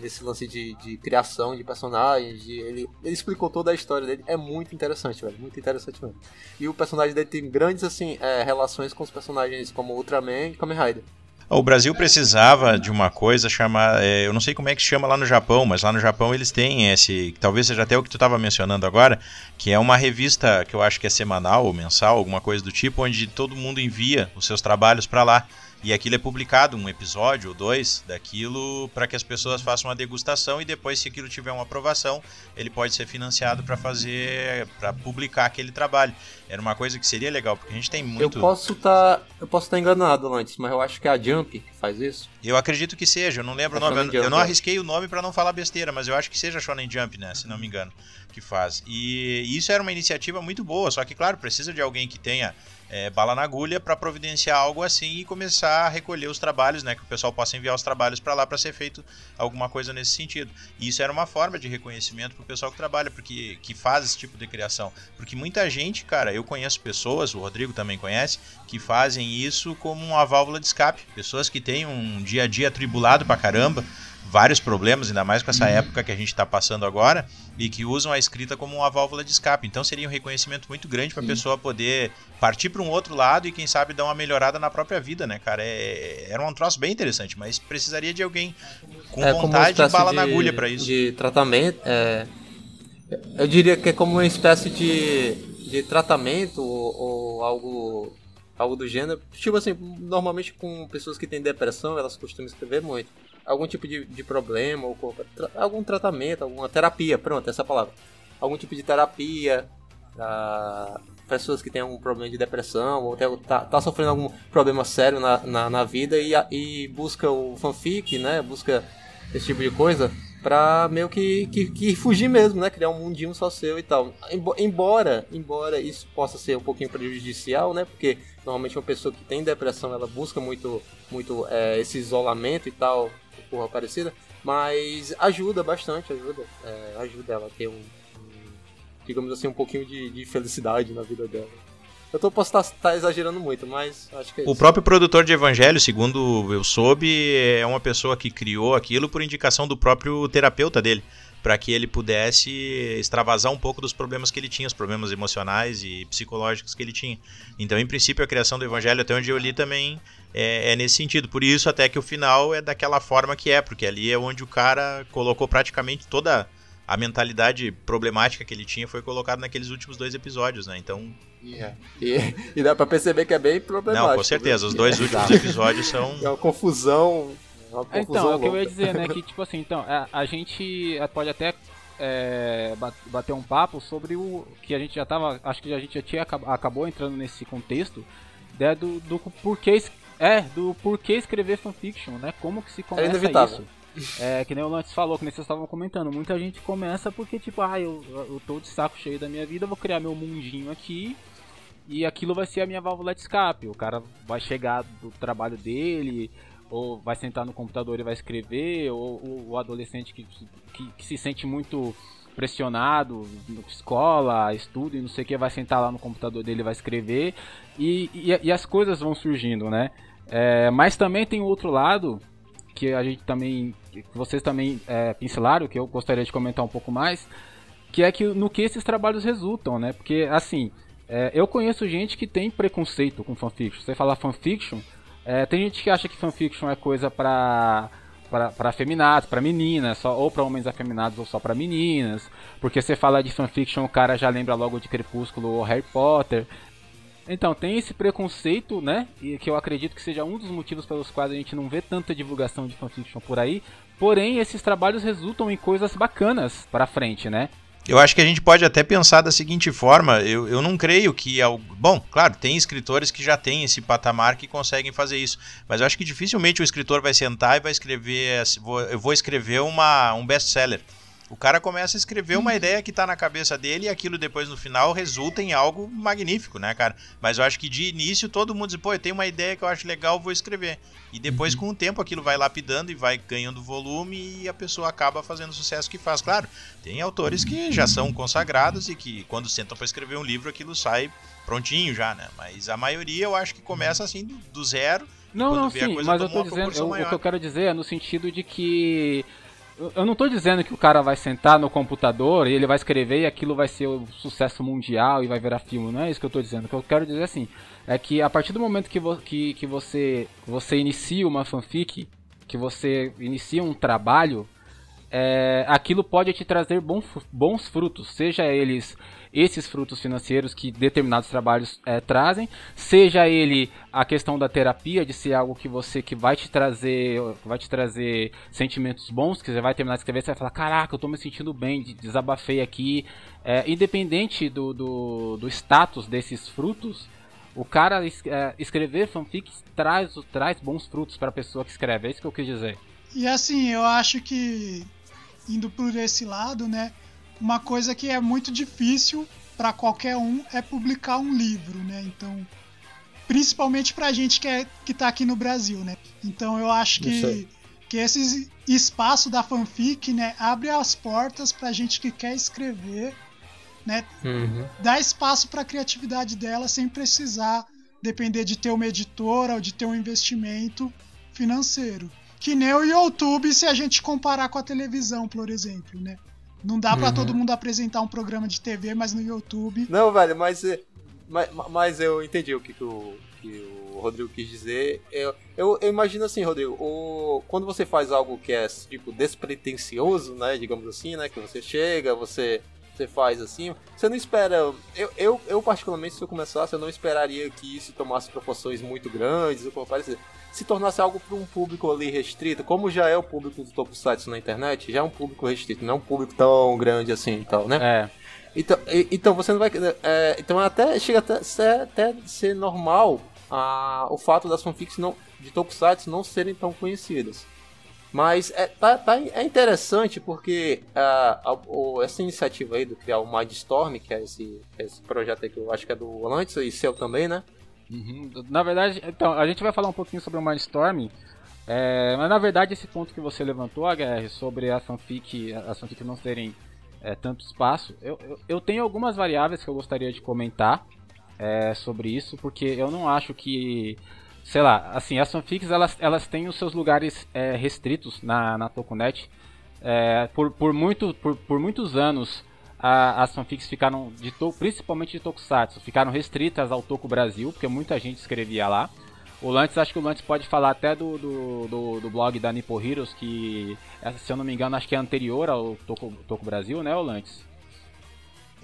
nesse lance de, de criação de personagens. de- ele, ele explicou toda a história dele. É muito interessante, velho. Muito interessante mesmo. E o personagem dele tem grandes assim, é, relações com os personagens como Ultraman e Kamen Rider. O Brasil precisava de uma coisa chamada. eu não sei como é que se chama lá no Japão, mas lá no Japão eles têm esse. Talvez seja até o que tu estava mencionando agora, que é uma revista que eu acho que é semanal ou mensal, alguma coisa do tipo, onde todo mundo envia os seus trabalhos para lá. E aquilo é publicado, um episódio ou dois daquilo, para que as pessoas façam uma degustação e depois, se aquilo tiver uma aprovação, ele pode ser financiado para fazer. para publicar aquele trabalho. Era uma coisa que seria legal, porque a gente tem muito. Eu posso estar. eu posso estar enganado antes, mas eu acho que é a Jump que faz isso. Eu acredito que seja, eu não lembro É o nome. Eu, não é. arrisquei o nome pra não falar besteira, mas eu acho que seja Shonen Jump, né? Se não me engano, que faz. E isso era uma iniciativa muito boa, só que, claro, precisa de alguém que tenha é, bala na agulha pra providenciar algo assim e começar a recolher os trabalhos, né? Que o pessoal possa enviar os trabalhos pra lá pra ser feito alguma coisa nesse sentido. E isso era uma forma de reconhecimento pro pessoal que trabalha, porque que faz esse tipo de criação. Porque muita gente, cara, eu conheço pessoas, o Rodrigo também conhece, que fazem isso como uma válvula de escape. Pessoas que têm um dia a dia atribulado pra caramba, vários problemas, ainda mais com essa época que a gente está passando agora, e que usam a escrita como uma válvula de escape. Então seria um reconhecimento muito grande para a pessoa poder partir para um outro lado e quem sabe dar uma melhorada na própria vida, né, cara? É, era um troço bem interessante, mas precisaria de alguém com É vontade e bala espécie na de- agulha para isso. De tratamento. É, eu diria que é como uma espécie de, de tratamento ou, ou algo, algo do gênero. Tipo assim, normalmente com pessoas que têm depressão, elas costumam escrever muito. Algum tipo de, de problema, ou tra- algum tratamento, alguma terapia, pronto, essa é palavra. Algum tipo de terapia para pessoas que têm algum problema de depressão ou tem- tá, tá sofrendo algum problema sério na, na, na vida e, e busca o fanfic, né? Busca esse tipo de coisa pra meio que, que, que fugir mesmo, né? Criar um mundinho só seu e tal. Embo- Embora, embora isso possa ser um pouquinho prejudicial, né? Porque normalmente uma pessoa que tem depressão, ela busca muito, muito é, esse isolamento e tal, porra parecida. Mas ajuda bastante, ajuda. É, ajuda ela a ter um, um, digamos assim, um pouquinho de, de felicidade na vida dela. Eu tô, posso estar exagerando muito, mas acho que é O isso. próprio produtor de Evangelho, segundo eu soube, é uma pessoa que criou aquilo por indicação do próprio terapeuta dele, para que ele pudesse extravasar um pouco dos problemas que ele tinha, os problemas emocionais e psicológicos que ele tinha. Então, em princípio, a criação do Evangelho, até onde eu li também, é, é nesse sentido. Por isso, até que o final é daquela forma que é, porque ali é onde o cara colocou praticamente toda a mentalidade problemática que ele tinha foi colocado naqueles últimos dois episódios, né? Então, Yeah. E, e dá pra perceber que é bem problemático. não, com certeza, os dois últimos episódios são É uma confusão. É Então, é o que eu ia dizer, né? Que, tipo assim, então, a, a gente pode até é, ba- bater um papo sobre o que a gente já tava. Acho que a gente já tinha acab- acabou entrando nesse contexto né, do, do porquê. É, do porquê escrever fanfiction, né? Como que se começa inevitável. isso. É, que nem o Lance falou, que nem vocês estavam comentando, muita gente começa porque, tipo, ah, eu, eu tô de saco cheio da minha vida, eu vou criar meu mundinho aqui e aquilo vai ser a minha válvula de escape. O cara vai chegar do trabalho dele, ou vai sentar no computador e vai escrever, ou, o adolescente que, que, que se sente muito pressionado, na escola, estudo e não sei o que, vai sentar lá no computador dele e vai escrever, e, e, e as coisas vão surgindo, né? É, mas também tem outro lado, que a gente também, que vocês também é, pincelaram, que eu gostaria de comentar um pouco mais, que é que no que esses trabalhos resultam, né? Porque, assim, é, eu conheço gente que tem preconceito com fanfiction. Você fala fanfiction, é, tem gente que acha que fanfiction é coisa pra, pra afeminados, pra meninas, só, ou pra homens afeminados ou só pra meninas. Porque você fala de fanfiction, o cara já lembra logo de Crepúsculo ou Harry Potter. Então, tem esse preconceito, né? E que eu acredito que seja um dos motivos pelos quais a gente não vê tanta divulgação de fanfiction por aí. Porém, esses trabalhos resultam em coisas bacanas pra frente, né? Eu acho que a gente pode até pensar da seguinte forma: eu, eu não creio que. Bom, claro, tem escritores que já têm esse patamar que conseguem fazer isso, mas eu acho que dificilmente o escritor vai sentar e vai escrever. vou- Eu vou escrever uma, um best-seller. O cara começa a escrever uma ideia que está na cabeça dele e aquilo depois no final resulta em algo magnífico, né, cara? Mas eu acho que de início todo mundo diz, pô, eu tenho uma ideia que eu acho legal, vou escrever. E depois com o tempo aquilo vai lapidando e vai ganhando volume e a pessoa acaba fazendo o sucesso que faz. Claro, tem autores que já são consagrados e que quando sentam para escrever um livro aquilo sai prontinho já, né? Mas a maioria eu acho que começa assim do, do zero. Não, não, sim, mas eu tô dizendo, eu- o que eu quero dizer é no sentido de que eu- não tô dizendo que o cara vai sentar no computador e ele vai escrever e aquilo vai ser o sucesso mundial e vai virar filme, não é isso que eu tô dizendo. O que eu quero dizer assim, é que a partir do momento que, vo- que, que você, você inicia uma fanfic, que você inicia um trabalho, é, aquilo pode te trazer fu- bons frutos, seja eles esses frutos financeiros que determinados trabalhos é, trazem, seja ele a questão da terapia de ser algo que você que vai te trazer, vai te trazer sentimentos bons, que você vai terminar de escrever, você vai falar, caraca, eu tô me sentindo bem, de- desabafei aqui, É, independente do, do, do status desses frutos, o cara é, escrever fanfic traz, traz bons frutos para a pessoa que escreve, é isso que eu quis dizer. E assim, eu acho que indo por esse lado, né, uma coisa que é muito difícil para qualquer um é publicar um livro, né? Então, principalmente pra gente que é que tá aqui no Brasil, né? Então, eu acho que que esse espaço da fanfic, né, abre as portas pra gente que quer escrever, né, Uhum. dá espaço para a criatividade dela sem precisar depender de ter uma editora ou de ter um investimento financeiro. Que nem o YouTube se a gente comparar com a televisão, por exemplo, né? Não dá pra Uhum. todo mundo apresentar um programa de TV, mas no YouTube. Não, velho, mas, é- mas, mas eu entendi o que, que, o, que o Rodrigo quis dizer. Eu, eu, eu imagino assim, Rodrigo, o, quando você faz algo que é tipo despretensioso, né, digamos assim, né, que você chega, você, você faz assim, você não espera. Eu, eu, eu particularmente, se eu começasse, eu não esperaria que isso tomasse proporções muito grandes ou como parecer. Se tornasse algo para um público ali restrito, como já é o público do Tokusatsu na internet, já é um público restrito, não é um público tão grande assim e tal, né? É. Então, então você não vai. é, então até chega até ser, até ser normal o fato das fanfics não, de Tokusatsu não serem tão conhecidas. Mas é, tá, tá- é interessante porque ah, a- o- essa iniciativa aí do criar o Mindstorm, que é esse, esse projeto aí que eu acho que é do Volantes e seu também, né? Uhum. Na verdade, então, a gente vai falar um pouquinho sobre o Mindstorm. É, mas na verdade esse ponto que você levantou, HR, sobre a fanfic, as fanfics não terem é, tanto espaço, eu, eu, eu tenho algumas variáveis que eu gostaria de comentar é, sobre isso, porque eu não acho que, sei lá, assim, as fanfics elas, elas têm os seus lugares é, restritos na, na Tokunet. É, por, por, muito, por, por muitos anos a- as fanfics ficaram, de to- principalmente de Tokusatsu, ficaram restritas ao Toku Brasil, porque muita gente escrevia lá. O Lantes, acho que o Lantes pode falar até do, do, do, do blog da Nippo Heroes, que, se eu não me engano, acho que é anterior ao Toku, Brasil, né, o Lantes?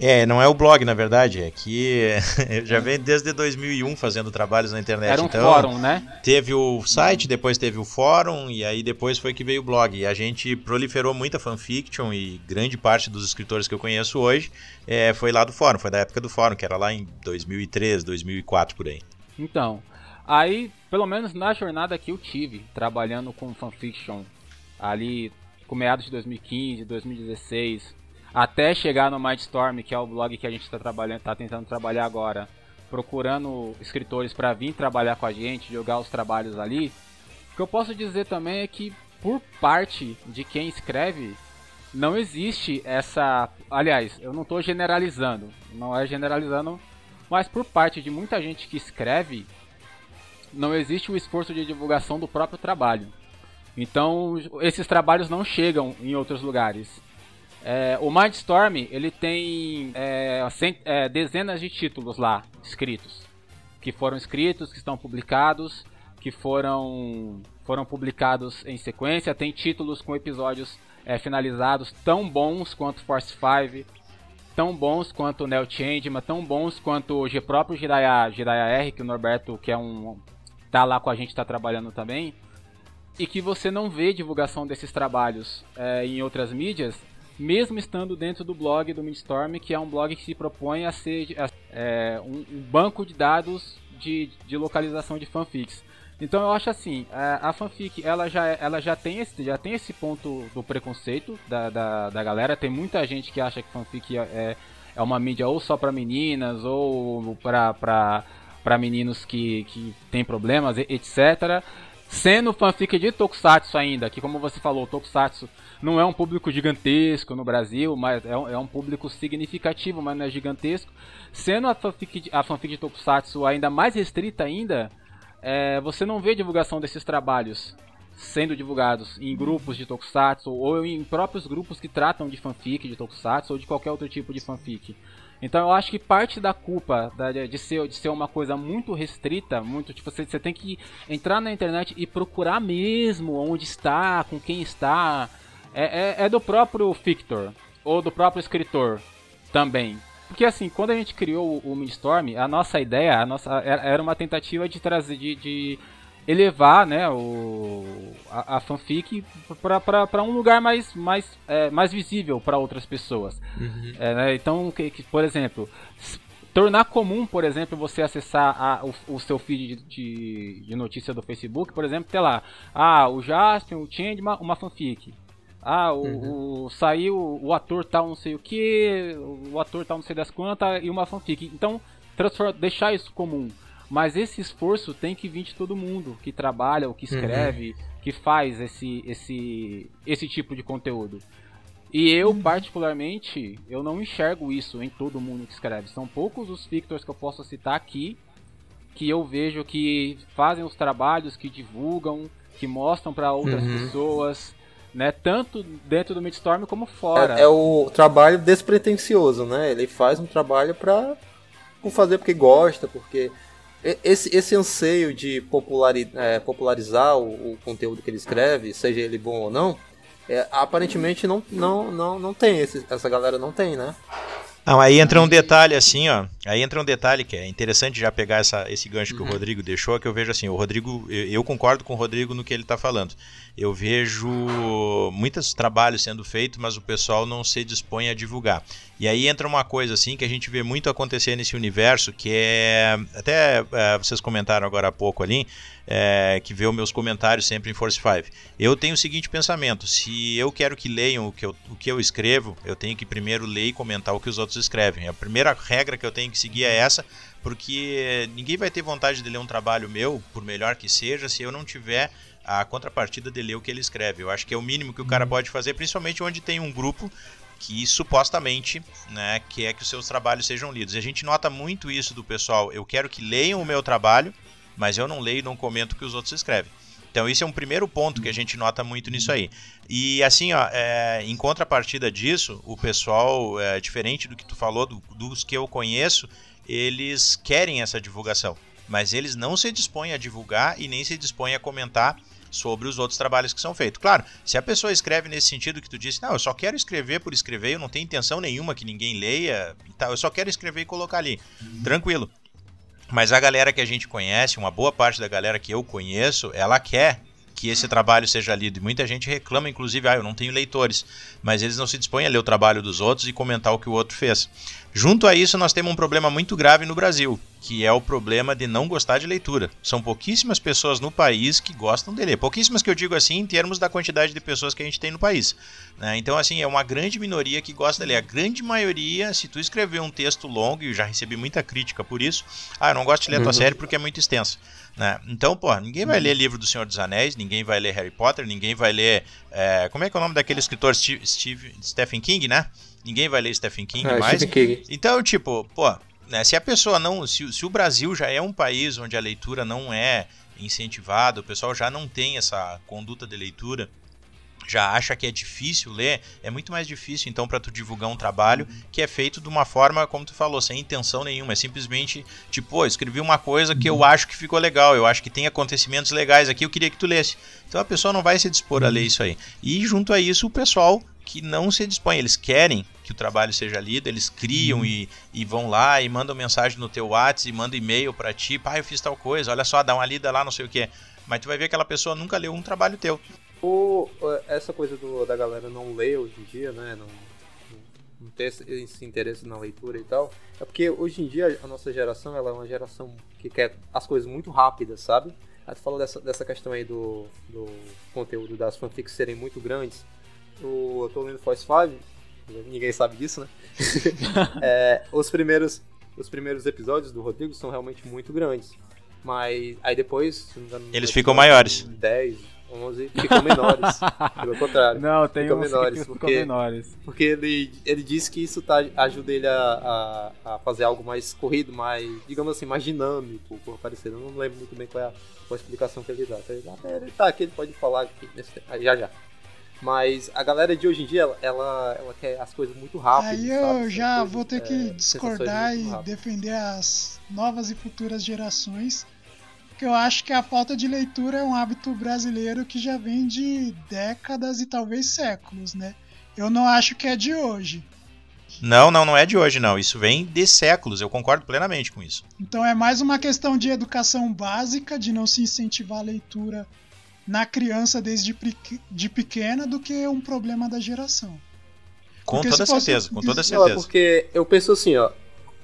É, não é o blog, na verdade, é que eu já venho desde 2001 fazendo trabalhos na internet. Era um então, fórum, né? Teve o site, depois teve o fórum, e aí depois foi que veio o blog. E a gente proliferou muita fanfiction e grande parte dos escritores que eu conheço hoje é, foi lá do fórum, foi da época do fórum, que era lá em 2003, 2004 por aí. Então, aí, pelo menos na jornada que eu tive, trabalhando com fanfiction, ali com meados de 2015, 2016, até chegar no Mindstorm, que é o blog que a gente está trabalhando, tá tentando trabalhar agora, procurando escritores para vir trabalhar com a gente, jogar os trabalhos ali. O que eu posso dizer também é que por parte de quem escreve, não existe essa, aliás, eu não estou generalizando, não é generalizando, mas por parte de muita gente que escreve, não existe o esforço de divulgação do próprio trabalho. Então, esses trabalhos não chegam em outros lugares. É, o Mindstorm ele tem é, cent- é, dezenas de títulos lá escritos, que foram escritos, que estão publicados, que foram foram publicados em sequência. Tem títulos com episódios é, finalizados tão bons quanto Force 5, tão bons quanto Neo Changeman, tão bons quanto o próprio Jiraiya, Jiraiya R, que o Norberto, que é um tá lá com a gente, tá trabalhando também, e que você não vê divulgação desses trabalhos é, em outras mídias, mesmo estando dentro do blog do Mindstorm, que é um blog que se propõe a ser é, um, um banco de dados de, de localização de fanfics. Então eu acho assim, a, fanfic ela já, é- ela já tem esse, já tem esse ponto do preconceito da, da, da galera. Tem muita gente que acha que fanfic é, é uma mídia ou só para meninas ou para meninos que, que tem problemas, etc. Sendo fanfic de Tokusatsu ainda, que como você falou, Tokusatsu não é um público gigantesco no Brasil, mas é um, é um público significativo, mas não é gigantesco. Sendo a fanfic, de- a fanfic de Tokusatsu ainda mais restrita ainda, é, você não vê divulgação desses trabalhos sendo divulgados em grupos de Tokusatsu ou em próprios grupos que tratam de fanfic de Tokusatsu ou de qualquer outro tipo de fanfic. Então eu acho que parte da culpa de, ser, de ser uma coisa muito restrita, muito tipo, você, você tem que entrar na internet e procurar mesmo onde está, com quem está, é, é, é do próprio Victor ou do próprio escritor também. Porque assim, quando a gente criou o, Mindstorm, a nossa ideia, a nossa, era uma tentativa de trazer, de, de elevar, né, o, a, a fanfic para um lugar mais, mais, é, mais visível para outras pessoas. É, né, Então, que, que, por exemplo, tornar comum, por exemplo, você acessar a- o, o seu feed de, de, de notícia do Facebook, por exemplo, ter lá, ah, o Jasper, o Changeman, uma fanfic. Ah, o, o- saiu o ator tal não sei o que, o ator tal não sei das quantas e uma fanfic. Então, deixar isso comum. Mas esse esforço tem que vir de todo mundo que trabalha, ou que escreve, que faz esse, esse, esse tipo de conteúdo. E eu, particularmente, eu não enxergo isso em todo mundo que escreve. São poucos os fictors que eu posso citar aqui que eu vejo que fazem os trabalhos, que divulgam, que mostram para outras Uhum. pessoas, né? Tanto dentro do Midstorm como fora. É, é o trabalho despretensioso, né? Ele faz um trabalho pra por fazer porque gosta, porque esse, esse anseio de populari, é, popularizar o, o conteúdo que ele escreve, seja ele bom ou não, é, aparentemente não, não, não, não tem, esse, essa galera não tem, né? Não, aí entra um detalhe assim, ó. Aí entra um detalhe que é interessante já pegar essa, esse gancho que o Rodrigo deixou, que eu vejo assim, o Rodrigo, eu, eu concordo com o Rodrigo no que ele está falando. Eu vejo muitos trabalhos sendo feitos, mas o pessoal não se dispõe a divulgar. E aí entra uma coisa assim que a gente vê muito acontecer nesse universo, que é até é, vocês comentaram agora há pouco ali, é, que vê os meus comentários sempre em Force 5. Eu tenho o seguinte pensamento: se eu quero que leiam o que eu, o que eu escrevo, eu tenho que primeiro ler e comentar o que os outros escrevem. A primeira regra que eu tenho que seguir é essa, porque ninguém vai ter vontade de ler um trabalho meu, por melhor que seja, se eu não tiver a contrapartida de ler o que ele escreve. Eu acho que é o mínimo que o cara pode fazer, principalmente onde tem um grupo que supostamente né, quer que os seus trabalhos sejam lidos. E a gente nota muito isso do pessoal. Eu quero que leiam o meu trabalho, mas eu não leio e não comento o que os outros escrevem. Então, isso é um primeiro ponto que a gente nota muito nisso aí. E assim, ó, é, em contrapartida disso, o pessoal, é, diferente do que tu falou, do- dos que eu conheço, eles querem essa divulgação. Mas eles não se dispõem a divulgar e nem se dispõem a comentar sobre os outros trabalhos que são feitos. Claro, se a pessoa escreve nesse sentido que tu disse, não, eu só quero escrever por escrever, eu não tenho intenção nenhuma que ninguém leia, eu só quero escrever e colocar ali. Tranquilo. Mas a galera que a gente conhece, uma boa parte da galera que eu conheço, ela quer que esse trabalho seja lido. E muita gente reclama, inclusive, ah, eu não tenho leitores. Mas eles não se dispõem a ler o trabalho dos outros e comentar o que o outro fez. Junto a isso, nós temos um problema muito grave no Brasil, que é o problema de não gostar de leitura. São pouquíssimas pessoas no país que gostam de ler. Pouquíssimas que eu digo assim, em termos da quantidade de pessoas que a gente tem no país. né? Então, assim, é uma grande minoria que gosta de ler. A grande maioria, se tu escrever um texto longo, e eu já recebi muita crítica por isso, ah, eu não gosto de ler a tua Uhum. série porque é muito extensa. Né? Então, pô, ninguém vai ler livro do Senhor dos Anéis, ninguém vai ler Harry Potter, ninguém vai ler. é, como é que é o nome daquele escritor Steve, Steve- Stephen King, né? Ninguém vai ler Stephen King É, mais. Stephen King. Então, tipo, pô, né, se a pessoa não. Se, se o Brasil já é um país onde a leitura não é incentivada, o pessoal já não tem essa conduta de leitura, já acha que é difícil ler, é muito mais difícil então para tu divulgar um trabalho que é feito de uma forma, como tu falou, sem intenção nenhuma, é simplesmente tipo, pô, escrevi uma coisa que eu acho que ficou legal, eu acho que tem acontecimentos legais aqui, eu queria que tu lesse. Então a pessoa não vai se dispor a ler isso aí. E junto a isso, o pessoal que não se dispõe, eles querem que o trabalho seja lido, eles criam e, e vão lá e mandam mensagem no teu WhatsApp, e mandam e-mail para ti, pai, eu fiz tal coisa, olha só, dá uma lida lá, não sei o que. Mas tu vai ver que aquela pessoa nunca leu um trabalho teu. O, essa coisa do, da galera não ler hoje em dia, né? Não, não ter esse, esse interesse na leitura e tal. É porque hoje em dia a nossa geração ela é uma geração que quer as coisas muito rápidas, sabe? Aí tu falou dessa, dessa questão aí do, do conteúdo das fanfics serem muito grandes. O, eu tô lendo Force 5, ninguém sabe disso, né? É, os, primeiros, os primeiros episódios do Rodrigo são realmente muito grandes. Mas aí depois, se não me engano, no Eles ficam maiores. 10, 11, ficam menores. Pelo contrário. Não, tem Ficam uns menores, que ficam porque- menores. Porque ele, ele disse que isso tá, ajuda ele a, a, a fazer algo mais corrido, mais, digamos assim, mais dinâmico, por parecer. Eu não lembro muito bem qual é a, qual a explicação que ele dá. Ele, dá- ele tá aqui, ele pode falar aqui nesse, já já. Mas a galera de hoje em dia, ela, ela, ela quer as coisas muito rápido. Aí sabe? eu São já coisas, vou ter é, que sensações discordar e defender as novas e futuras gerações. Porque eu acho que a falta de leitura é um hábito brasileiro que já vem de décadas e talvez séculos, né? Eu não acho que é de hoje. Não, não, não é de hoje, não. Isso vem de séculos, eu concordo plenamente com isso. Então é mais uma questão de educação básica, de não se incentivar a leitura na criança desde de pequena, do que um problema da geração. Com Porque toda certeza, com toda Não, é certeza. porque eu penso assim, ó.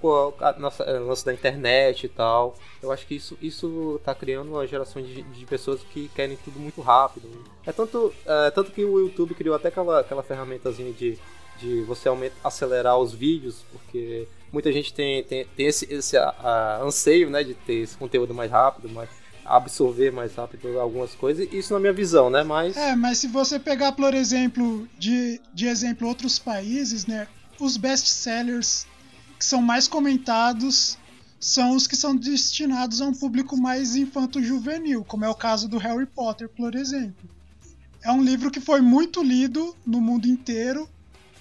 Com a nossa a lance da internet e tal, eu acho que isso, isso tá criando uma geração de, de pessoas que querem tudo muito rápido. É tanto, é tanto que o YouTube criou até aquela, aquela ferramentazinha de, de você aumenta, acelerar os vídeos, porque muita gente tem, tem, tem esse, esse a- a anseio né, de ter esse conteúdo mais rápido, mais, absorver mais rápido algumas coisas. Isso na minha visão, né? Mas. É, mas se você pegar, por exemplo, de, de exemplo outros países, né? Os best-sellers que são mais comentados são os que são destinados a um público mais infanto-juvenil, como é o caso do Harry Potter, por exemplo. É um livro que foi muito lido no mundo inteiro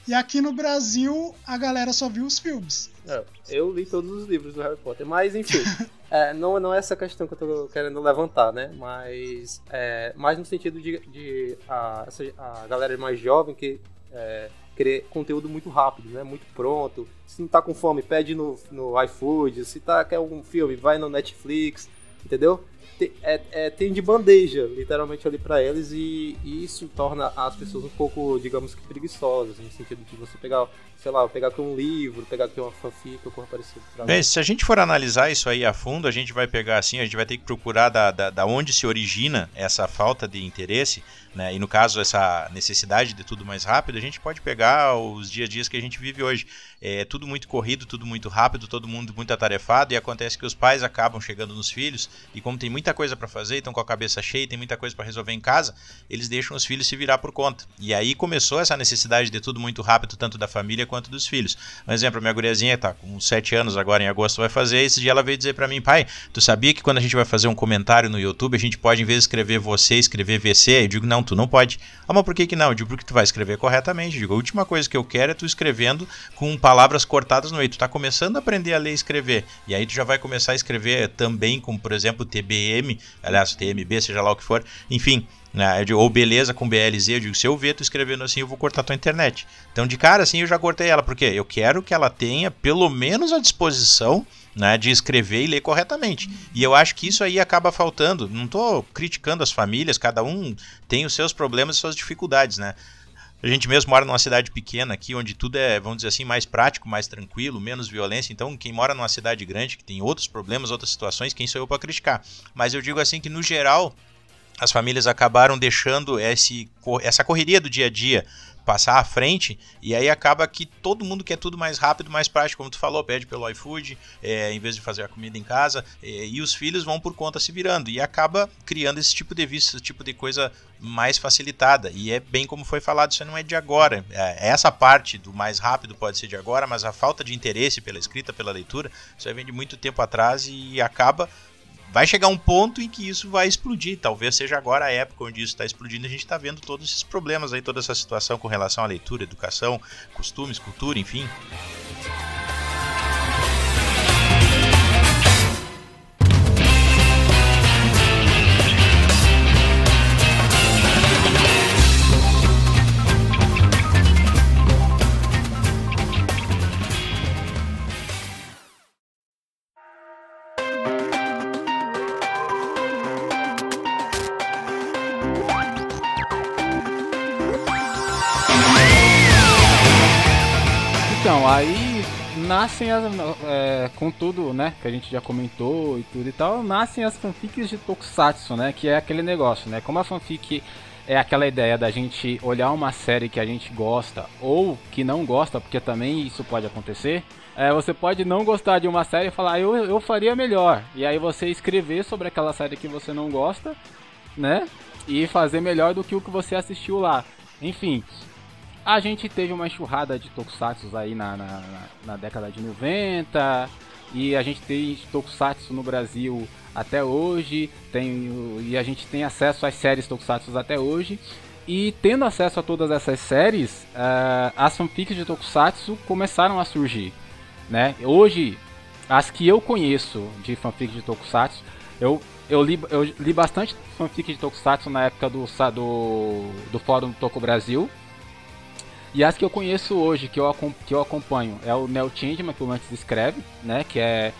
e aqui no Brasil a galera só viu os filmes. É, eu li todos os livros do Harry Potter, mas enfim, é, não, não é essa questão que eu tô querendo levantar, né? Mas é, mais no sentido de, de a, essa, a galera mais jovem que é, querer conteúdo muito rápido, né? Muito pronto. Se não tá com fome, pede no, no iFood. Se tá quer algum filme, vai no Netflix, entendeu? É, é, tem de bandeja, literalmente ali para eles, e, e, isso torna as pessoas um pouco, digamos que preguiçosas, no sentido de você pegar, sei lá, pegar aqui um livro, pegar aqui uma fanfic ou coisa parecida. Bem, se a gente for analisar isso aí a fundo, a gente vai pegar assim, a gente vai ter que procurar da, da, da onde se origina essa falta de interesse, né? E no caso, essa necessidade de tudo mais rápido, a gente pode pegar os dias a dias que a gente vive hoje. É tudo muito corrido, tudo muito rápido, todo mundo muito atarefado, e acontece que os pais acabam chegando nos filhos, e como tem muita coisa para fazer, estão com a cabeça cheia, tem muita coisa para resolver em casa, eles deixam os filhos se virar por conta. E aí começou essa necessidade de tudo muito rápido, tanto da família quanto dos filhos. Um exemplo, minha guriazinha tá com 7 anos agora, em agosto vai fazer, esse dia ela veio dizer para mim, pai, tu sabia que quando a gente vai fazer um comentário no YouTube, a gente pode, em vez de escrever você, escrever VC? Eu digo, não, tu não pode. Ah, mas por que que não? Eu digo, porque tu vai escrever corretamente. Eu digo, a última coisa que eu quero é tu escrevendo com palavras cortadas no meio. Tu tá começando a aprender a ler e escrever. E aí tu já vai começar a escrever também com, por exemplo, TBM, aliás, TMB, seja lá o que for. Enfim, né? Digo, ou beleza com BLZ, eu digo, se eu ver tu escrevendo assim, eu vou cortar tua internet. Então, de cara, assim, eu já cortei ela, porque eu quero que ela tenha pelo menos a disposição né, de escrever e ler corretamente. E eu acho que isso aí acaba faltando. Não estou criticando as famílias, cada um tem os seus problemas e suas dificuldades, né? A gente mesmo mora numa cidade pequena aqui, onde tudo é, vamos dizer assim, mais prático, mais tranquilo, menos violência. Então, quem mora numa cidade grande, que tem outros problemas, outras situações, quem sou eu para criticar? Mas eu digo assim que, no geral, as famílias acabaram deixando esse, essa correria do dia a dia passar à frente e aí acaba que todo mundo quer tudo mais rápido, mais prático, como tu falou, pede pelo iFood, é, em vez de fazer a comida em casa, é, e os filhos vão por conta se virando e acaba criando esse tipo de vista, esse tipo de coisa mais facilitada. E é bem como foi falado, isso não é de agora. É, essa parte do mais rápido pode ser de agora, mas a falta de interesse pela escrita, pela leitura, isso vem de muito tempo atrás e acaba vai chegar um ponto em que isso vai explodir. Talvez seja agora a época onde isso está explodindo. A gente está vendo todos esses problemas aí, toda essa situação com relação à leitura, educação, costumes, cultura, enfim. Nascem as. É, com tudo, né? Que a gente já comentou e tudo e tal, nascem as fanfics de Tokusatsu, né? Que é aquele negócio, né? Como a fanfic é aquela ideia da gente olhar uma série que a gente gosta ou que não gosta, porque também isso pode acontecer. É, você pode não gostar de uma série e falar, ah, eu, eu faria melhor. E aí você escrever sobre aquela série que você não gosta, né? E fazer melhor do que o que você assistiu lá. Enfim, a gente teve uma enxurrada de tokusatsu aí na, na, na, década de 90 e a gente tem tokusatsu no Brasil até hoje, tem, e a gente tem acesso às séries tokusatsu até hoje. E tendo acesso a todas essas séries, uh, as fanfics de tokusatsu começaram a surgir. Né? Hoje, as que eu conheço de fanfics de tokusatsu, eu, eu, li, eu li bastante fanfic de tokusatsu na época do, do, do Fórum Toku Brasil. E as que eu conheço hoje, que eu, que eu acompanho, é o Neo Changeman, que o antes escreve, né? Que é,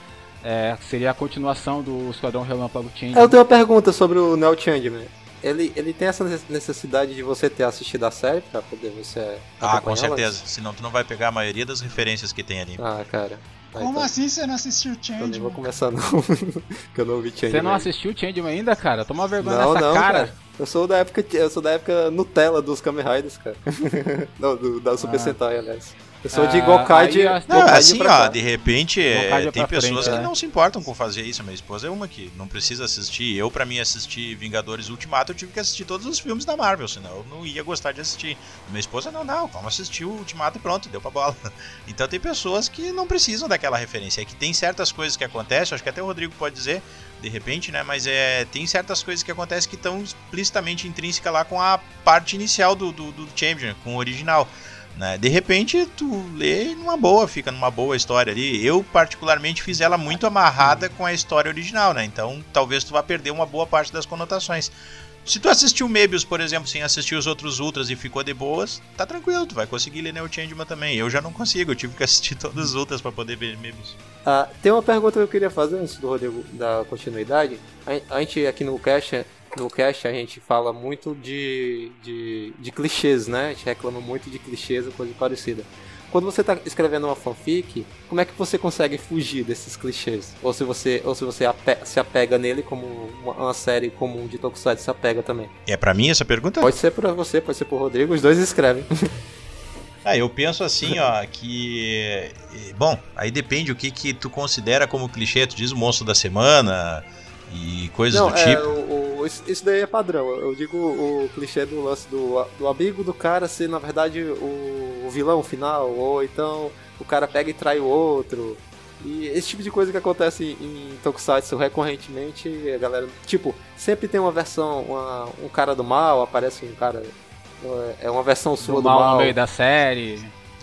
é, seria a continuação do Esquadrão Relâmpago Changeman. Eu tenho uma pergunta sobre o Neo Changeman. Ele, ele tem essa necessidade de você ter assistido a série pra poder você. Ah, com certeza. Senão tu não vai pegar a maioria das referências que tem ali. Ah, cara. Como então, assim você não assistiu Changeman? Eu nem vou começar não, que eu não vi Changeman. Você não assistiu Changeman ainda, cara? Toma vergonha não, nessa não, cara. cara. Eu sou da época, eu sou da época Nutella dos Kamen Riders, cara. não, do, da Super ah. Sentai, aliás. Eu sou de Gokai de. Não, Gokai assim, ó, de repente, é, é tem pessoas frente, que né? não se importam com fazer isso. A minha esposa é uma que não precisa assistir. Eu, pra mim, assistir Vingadores Ultimato, eu tive que assistir todos os filmes da Marvel, senão eu não ia gostar de assistir. Minha esposa, não, não, vamos assistir o Ultimato e pronto, deu pra bola. Então tem pessoas que não precisam daquela referência. É que tem certas coisas que acontecem, acho que até o Rodrigo pode dizer, de repente, né? Mas é, tem certas coisas que acontecem que estão explicitamente intrínsecas lá com a parte inicial do, do, do Champion, com o original. Né? De repente, tu lê numa boa, fica numa boa história ali. Eu, particularmente, fiz ela muito amarrada com a história original, né? Então, talvez tu vá perder uma boa parte das conotações. Se tu assistiu Mebius, por exemplo, sem assistir os outros Ultras e ficou de boas, tá tranquilo, tu vai conseguir ler Neo Changeman também. Eu já não consigo, eu tive que assistir todos os Ultras pra poder ver Mebius. Ah, tem uma pergunta que eu queria fazer antes do Rodrigo dar continuidade. A, gente aqui no cast, no cast a gente fala muito de, de, de clichês, né? A gente reclama muito de clichês ou coisa parecida. Quando você está escrevendo uma fanfic, como é que você consegue fugir desses clichês? Ou se você, ou se você ape- se apega nele como uma, uma série comum de Tokusatsu se apega também? É pra mim essa pergunta? Pode ser pra você, pode ser pro Rodrigo, os dois escrevem. Ah, eu penso assim, ó, que. eh, Bom, aí depende o que, que tu considera como clichê. Tu diz o monstro da semana e coisas Não, do é, tipo. o, o- isso isso daí é padrão. Eu digo o clichê do lance do, do amigo do cara ser, na verdade, o, o vilão final, ou então o cara pega e trai o outro. E esse tipo de coisa que acontece em, em Tokusatsu recorrentemente, a galera, tipo, sempre tem uma versão, uma- um cara do mal, aparece um cara, é uma versão sua Do do, mal mal. no meio da série.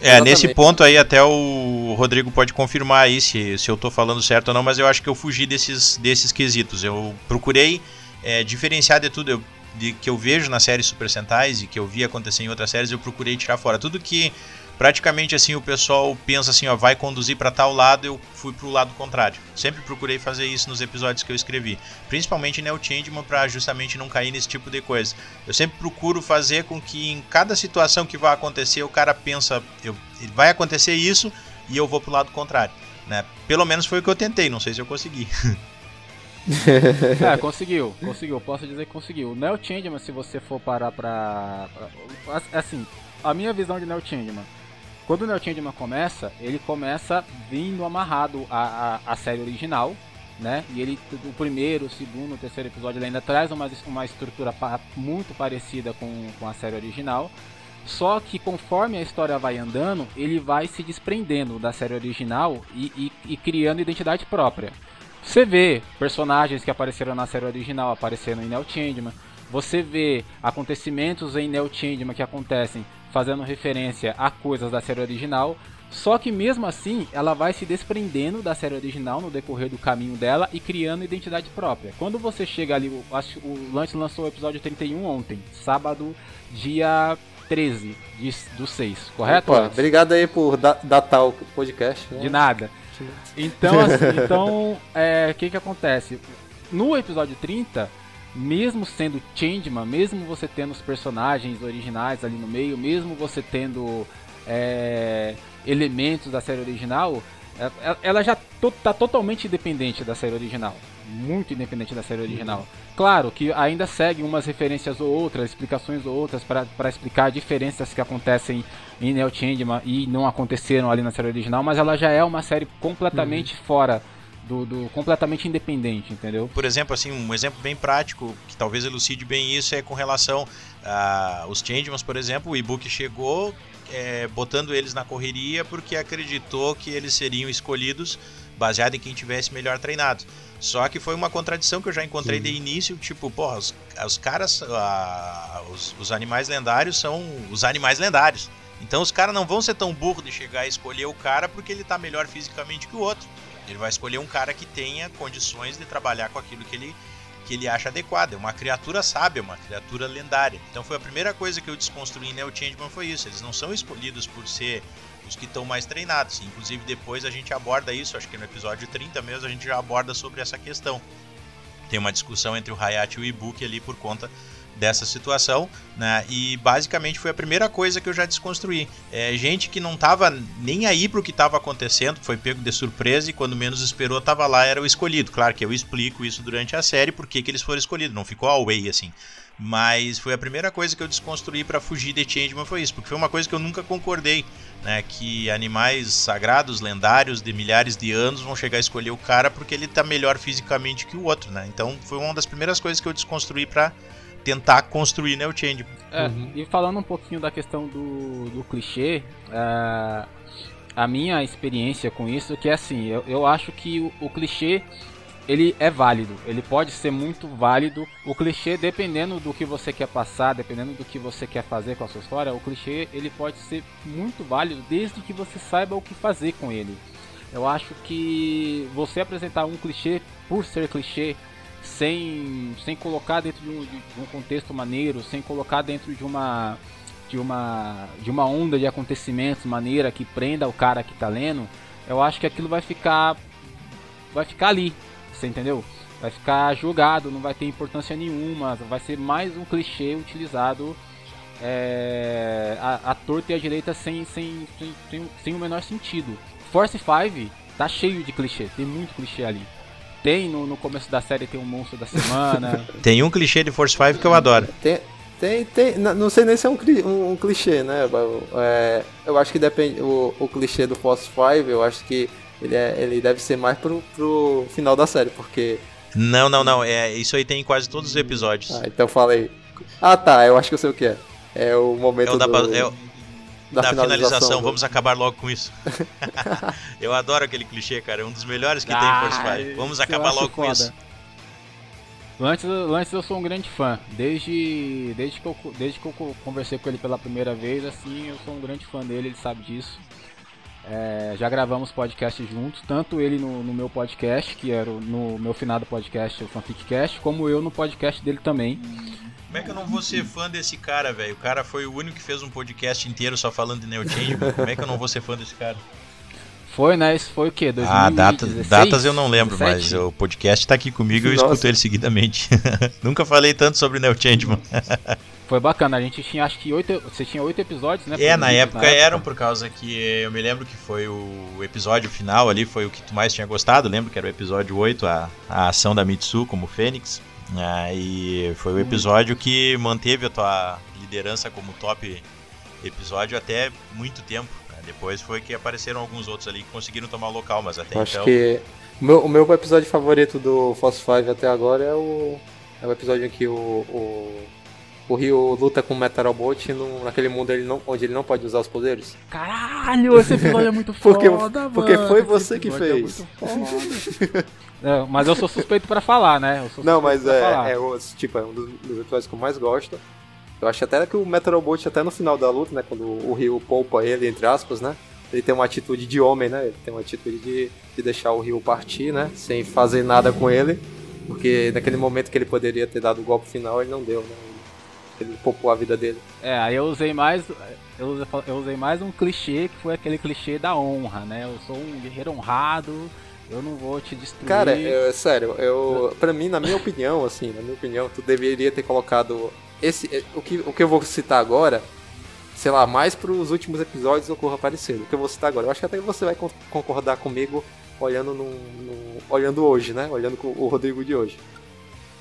É, Exatamente. nesse ponto aí até o Rodrigo pode confirmar aí se, se eu tô falando certo ou não, mas eu acho que eu fugi desses, desses quesitos. Eu procurei é, diferenciar de tudo eu- de que eu vejo nas séries Super Sentais e que eu vi acontecer em outras séries, eu procurei tirar fora. Tudo que praticamente assim o pessoal pensa assim, ó, vai conduzir para tal lado, eu fui pro lado contrário. Sempre procurei fazer isso nos episódios que eu escrevi, principalmente Neo Changeman para justamente não cair nesse tipo de coisa. Eu sempre procuro fazer com que em cada situação que vai acontecer, o cara pensa, eu, vai acontecer isso e eu vou pro lado contrário. Né? Pelo menos foi o que eu tentei, não sei se eu consegui. É, conseguiu, conseguiu, posso dizer que conseguiu. O Neo Changeman, se você for parar pra, pra- Assim, a minha visão de Neo Changeman. Quando o Neo Changeman começa, ele começa vindo amarrado à, série original, né? E ele, o primeiro, o segundo, o terceiro episódio, ele ainda traz uma, uma estrutura pa- muito parecida com, com a série original. Só que conforme a história vai andando, ele vai se desprendendo da série original e, e- e criando identidade própria. Você vê personagens que apareceram na série original aparecendo em Neo Changeman. Você vê acontecimentos em Neo Changeman que acontecem fazendo referência a coisas da série original. Só que mesmo assim, ela vai se desprendendo da série original no decorrer do caminho dela e criando identidade própria. Quando você chega ali, o- acho que o Lance lançou o episódio 31 ontem, sábado, dia 13 de, do 6, correto? Opa, obrigado aí por da- datar o podcast. né? De nada. Então, assim, então, é, o que que acontece? No episódio 30, mesmo sendo Changeman, mesmo você tendo os personagens originais ali no meio, mesmo você tendo é, elementos da série original, é- é- ela já to, tá totalmente independente da série original. Muito independente da série original. Claro que ainda segue umas referências ou outras, explicações ou outras para explicar diferenças que acontecem em Neo Changeman e não aconteceram ali na série original, mas ela já é uma série completamente fora do, do completamente independente, entendeu? Por exemplo, assim, um exemplo bem prático que talvez elucide bem isso é com relação aos Changemans, por exemplo, o e-book chegou é, botando eles na correria porque acreditou que eles seriam escolhidos baseado em quem tivesse melhor treinado. Só que foi uma contradição que eu já encontrei de início, tipo, porra, os, os caras, ah, os, os animais lendários são os animais lendários. Então os caras não vão ser tão burros de chegar e escolher o cara porque ele tá melhor fisicamente que o outro. Ele vai escolher um cara que tenha condições de trabalhar com aquilo que ele, que ele acha adequado. É uma criatura sábia, uma criatura lendária. Então foi a primeira coisa que eu desconstruí em Neo Changeman foi isso. Eles não são escolhidos por ser os que estão mais treinados. Inclusive depois a gente aborda isso, acho que no episódio 30 mesmo a gente já aborda sobre essa questão. Tem uma discussão entre o Hayate e o Ibuki ali por conta dessa situação, né? E basicamente foi a primeira coisa que eu já desconstruí. É gente que não tava nem aí pro que tava acontecendo, foi pego de surpresa e quando menos esperou tava lá, era o escolhido. Claro que eu explico isso durante a série, porque que eles foram escolhidos, não ficou away assim. Mas foi a primeira coisa que eu desconstruí para fugir de Changeman foi isso, porque foi uma coisa que eu nunca concordei, né, que animais sagrados, lendários de milhares de anos vão chegar a escolher o cara porque ele tá melhor fisicamente que o outro, né? Então foi uma das primeiras coisas que eu desconstruí para tentar construir né, o Changeman. É, uhum. e falando um pouquinho da questão do, do clichê, uh, a minha experiência com isso que é assim, eu, eu acho que o, o clichê ele é válido, ele pode ser muito válido. O clichê, dependendo do que você quer passar, dependendo do que você quer fazer com a sua história, o clichê ele pode ser muito válido desde que você saiba o que fazer com ele. Eu acho que você apresentar um clichê por ser clichê, sem, sem colocar dentro de um, de um contexto maneiro, sem colocar dentro de uma de uma de uma onda de acontecimentos maneira que prenda o cara que está lendo, eu acho que aquilo vai ficar vai ficar ali, você entendeu? Vai ficar jogado, não vai ter importância nenhuma, vai ser mais um clichê utilizado é, a, a torta e a direita sem, sem, sem, sem, sem o menor sentido. Force 5 tá cheio de clichê, tem muito clichê ali. Tem no, no começo da série tem um monstro da semana. tem um clichê de Force 5 que eu adoro. Tem, tem, tem, não sei nem se é um, um, um clichê, né? É, eu acho que depende. O, o clichê do Force 5, eu acho que ele, é, ele deve ser mais pro, pro final da série, porque. Não, não, não. É, isso aí tem em quase todos os episódios. Ah, então falei. Ah tá, eu acho que eu sei o que é. É o momento é o da, do... é o... da, da finalização. finalização. Vamos acabar logo com isso. eu adoro aquele clichê, cara. É um dos melhores que ah, tem em Force 5. Vamos acabar logo foda. com isso. Antes, antes eu sou um grande fã. Desde, desde, que eu, desde que eu conversei com ele pela primeira vez, assim, eu sou um grande fã dele, ele sabe disso. É, já gravamos podcast juntos, tanto ele no, no, meu podcast, que era no meu finado podcast, o Fanficcast, como eu no podcast dele também. Como é que eu não vou ser fã desse cara, velho? O cara foi o único que fez um podcast inteiro só falando de Neo Change, Como é que eu não vou ser fã desse cara? Foi, né? Isso foi o quê? 2016? Ah, data, datas eu não lembro, 17? mas o podcast tá aqui comigo e eu escuto ele seguidamente. Nunca falei tanto sobre Neo Changeman. Foi bacana, a gente tinha acho que oito. Você tinha oito episódios, né? É, na época, na época, eram por causa que eu me lembro que foi o episódio final ali, foi o que tu mais tinha gostado. Lembro que era o episódio 8, a, a ação da Mitsu como Fênix. Ah, e foi o episódio que manteve a tua liderança como top episódio até muito tempo. Né? Depois foi que apareceram alguns outros ali que conseguiram tomar o local, mas até acho então. Acho que o meu, o meu episódio favorito do Force 5 até agora é o, é o episódio em que o, o o Rio luta com o Metalbot no, naquele mundo ele não, onde ele não pode usar os poderes. Caralho, esse episódio é muito foda, porque, mano. Porque foi você que é fez. É mas eu sou suspeito para falar, né? não, mas é, é, tipo, é um dos, dos, episódios que eu mais gosto. Eu acho até que o Metalbot, até no final da luta, né? Quando o Rio poupa ele, entre aspas, né? Ele tem uma atitude de homem, né? Ele tem uma atitude de, de deixar o Rio partir, né? Sem fazer nada com ele. Porque naquele momento que ele poderia ter dado o golpe final, ele não deu, né? Ele poupou a vida dele. É, aí eu usei mais. Eu usei, eu usei mais um clichê que foi aquele clichê da honra, né? Eu sou um guerreiro honrado, eu não vou te destruir. Cara, é sério, eu. Pra mim, na minha opinião, assim, na minha opinião, tu deveria ter colocado. Esse, é, o, que, o que eu vou citar agora, sei lá, mais pros últimos episódios ocorra parecido. O que eu vou citar agora. Eu acho que até você vai concordar comigo olhando no, olhando hoje, né? Olhando com o Rodrigo de hoje.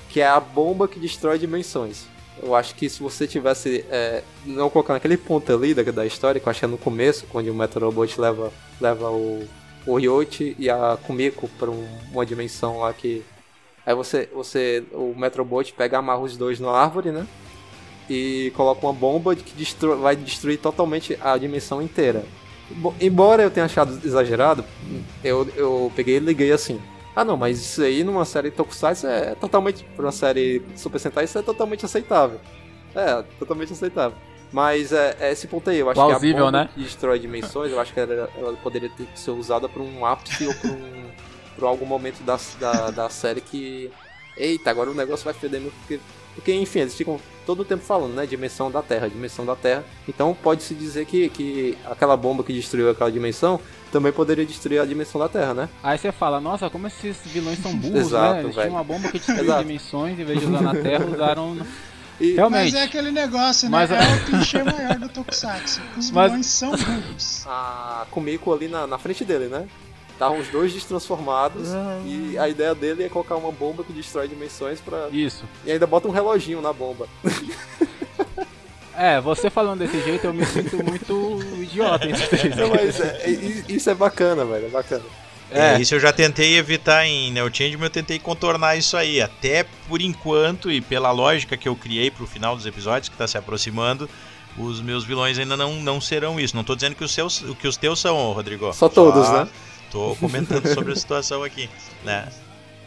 Que é a bomba que destrói dimensões. Eu acho que se você tivesse é, não colocando aquele ponto ali da, da história, que eu que é no começo, onde o Metrobot leva, leva o, o e a Kumiko para um, uma dimensão lá que. Aí você, você o Metrobot pega amarra os dois na árvore, né? E coloca uma bomba que vai destruir totalmente a dimensão inteira. Embora eu tenha achado exagerado, eu, eu peguei e liguei assim. Ah não, mas isso aí numa série Tokusatsu é totalmente. Pra uma série Super Sentai isso é totalmente aceitável. É, totalmente aceitável. Mas é, é esse ponto aí, eu acho Plausível, que a bomba né? que destrói dimensões, eu acho que ela, ela poderia ter, ser usada para um ápice ou para um, pra algum momento da, da, da série que. Eita, agora o negócio vai feder muito porque porque, enfim, eles ficam todo o tempo falando, né? Dimensão da Terra, dimensão da Terra. Então pode-se dizer que, que aquela bomba que destruiu aquela dimensão também poderia destruir a dimensão da Terra, né? Aí você fala, nossa, como esses vilões são burros, Exato, né? Eles tinham uma bomba que destruiu dimensões, em vez de usar na Terra, usaram E- Realmente. Mas é aquele negócio, né? Mas- É o clichê maior do Tokusatsu. Os Mas- vilões são burros. a Kumiko ali na, na frente dele, né? Estavam os dois destransformados e a ideia dele é colocar uma bomba que destrói dimensões pra... Isso. e ainda bota um reloginho na bomba. É, você falando desse jeito eu me sinto muito idiota. Isso, Não, mas é- é- isso é bacana, velho, é bacana. É, isso eu já tentei evitar em Neo Change, mas eu tentei contornar isso aí. Até por enquanto, e pela lógica que eu criei pro final dos episódios, que tá se aproximando, os meus vilões ainda não, não serão isso. Não tô dizendo que os, seus, que os teus são, Rodrigo. Só todos, né? Tô comentando sobre a situação aqui, né?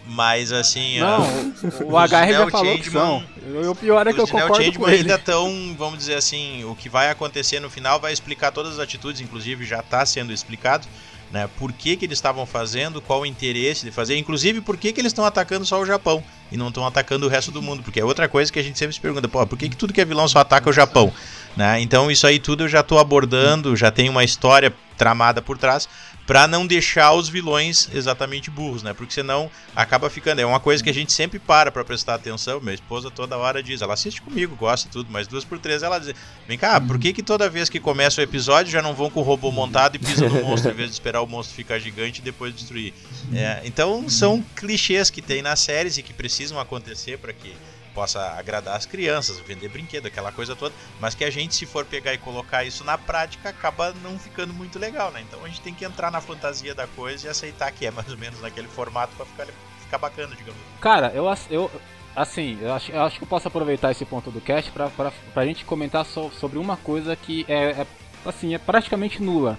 Mas assim. Não, ah, o HR já falou que são. E o pior é que eu concordo Changeman com ele. ainda estão, vamos dizer assim, o que vai acontecer no final vai explicar todas as atitudes, inclusive já está sendo explicado, né? Por que, que eles estavam fazendo, qual o interesse de fazer, inclusive por que, que eles estão atacando só o Japão e não estão atacando o resto do mundo, porque é outra coisa que a gente sempre se pergunta, pô, por que, que tudo que é vilão só ataca o Japão? Né? Então isso aí tudo eu já estou abordando, já tem uma história tramada por trás para não deixar os vilões exatamente burros, né? Porque senão acaba ficando. É uma coisa que a gente sempre para para prestar atenção. Minha esposa toda hora diz, ela assiste comigo, gosta tudo, mas duas por três ela diz: Vem cá, por que, que toda vez que começa o episódio já não vão com o robô montado e pisam no monstro, em vez de esperar o monstro ficar gigante e depois destruir? É, então são clichês que tem nas séries e que precisam acontecer para que possa agradar as crianças, vender brinquedo, aquela coisa toda, mas que a gente, se for pegar e colocar isso na prática, acaba não ficando muito legal, né? Então a gente tem que entrar na fantasia da coisa e aceitar que é mais ou menos naquele formato para ficar, ficar bacana, digamos. Cara, eu, eu assim, eu acho, eu acho que eu posso aproveitar esse ponto do cast pra, pra, pra gente comentar so- sobre uma coisa que é, é, assim, é praticamente nula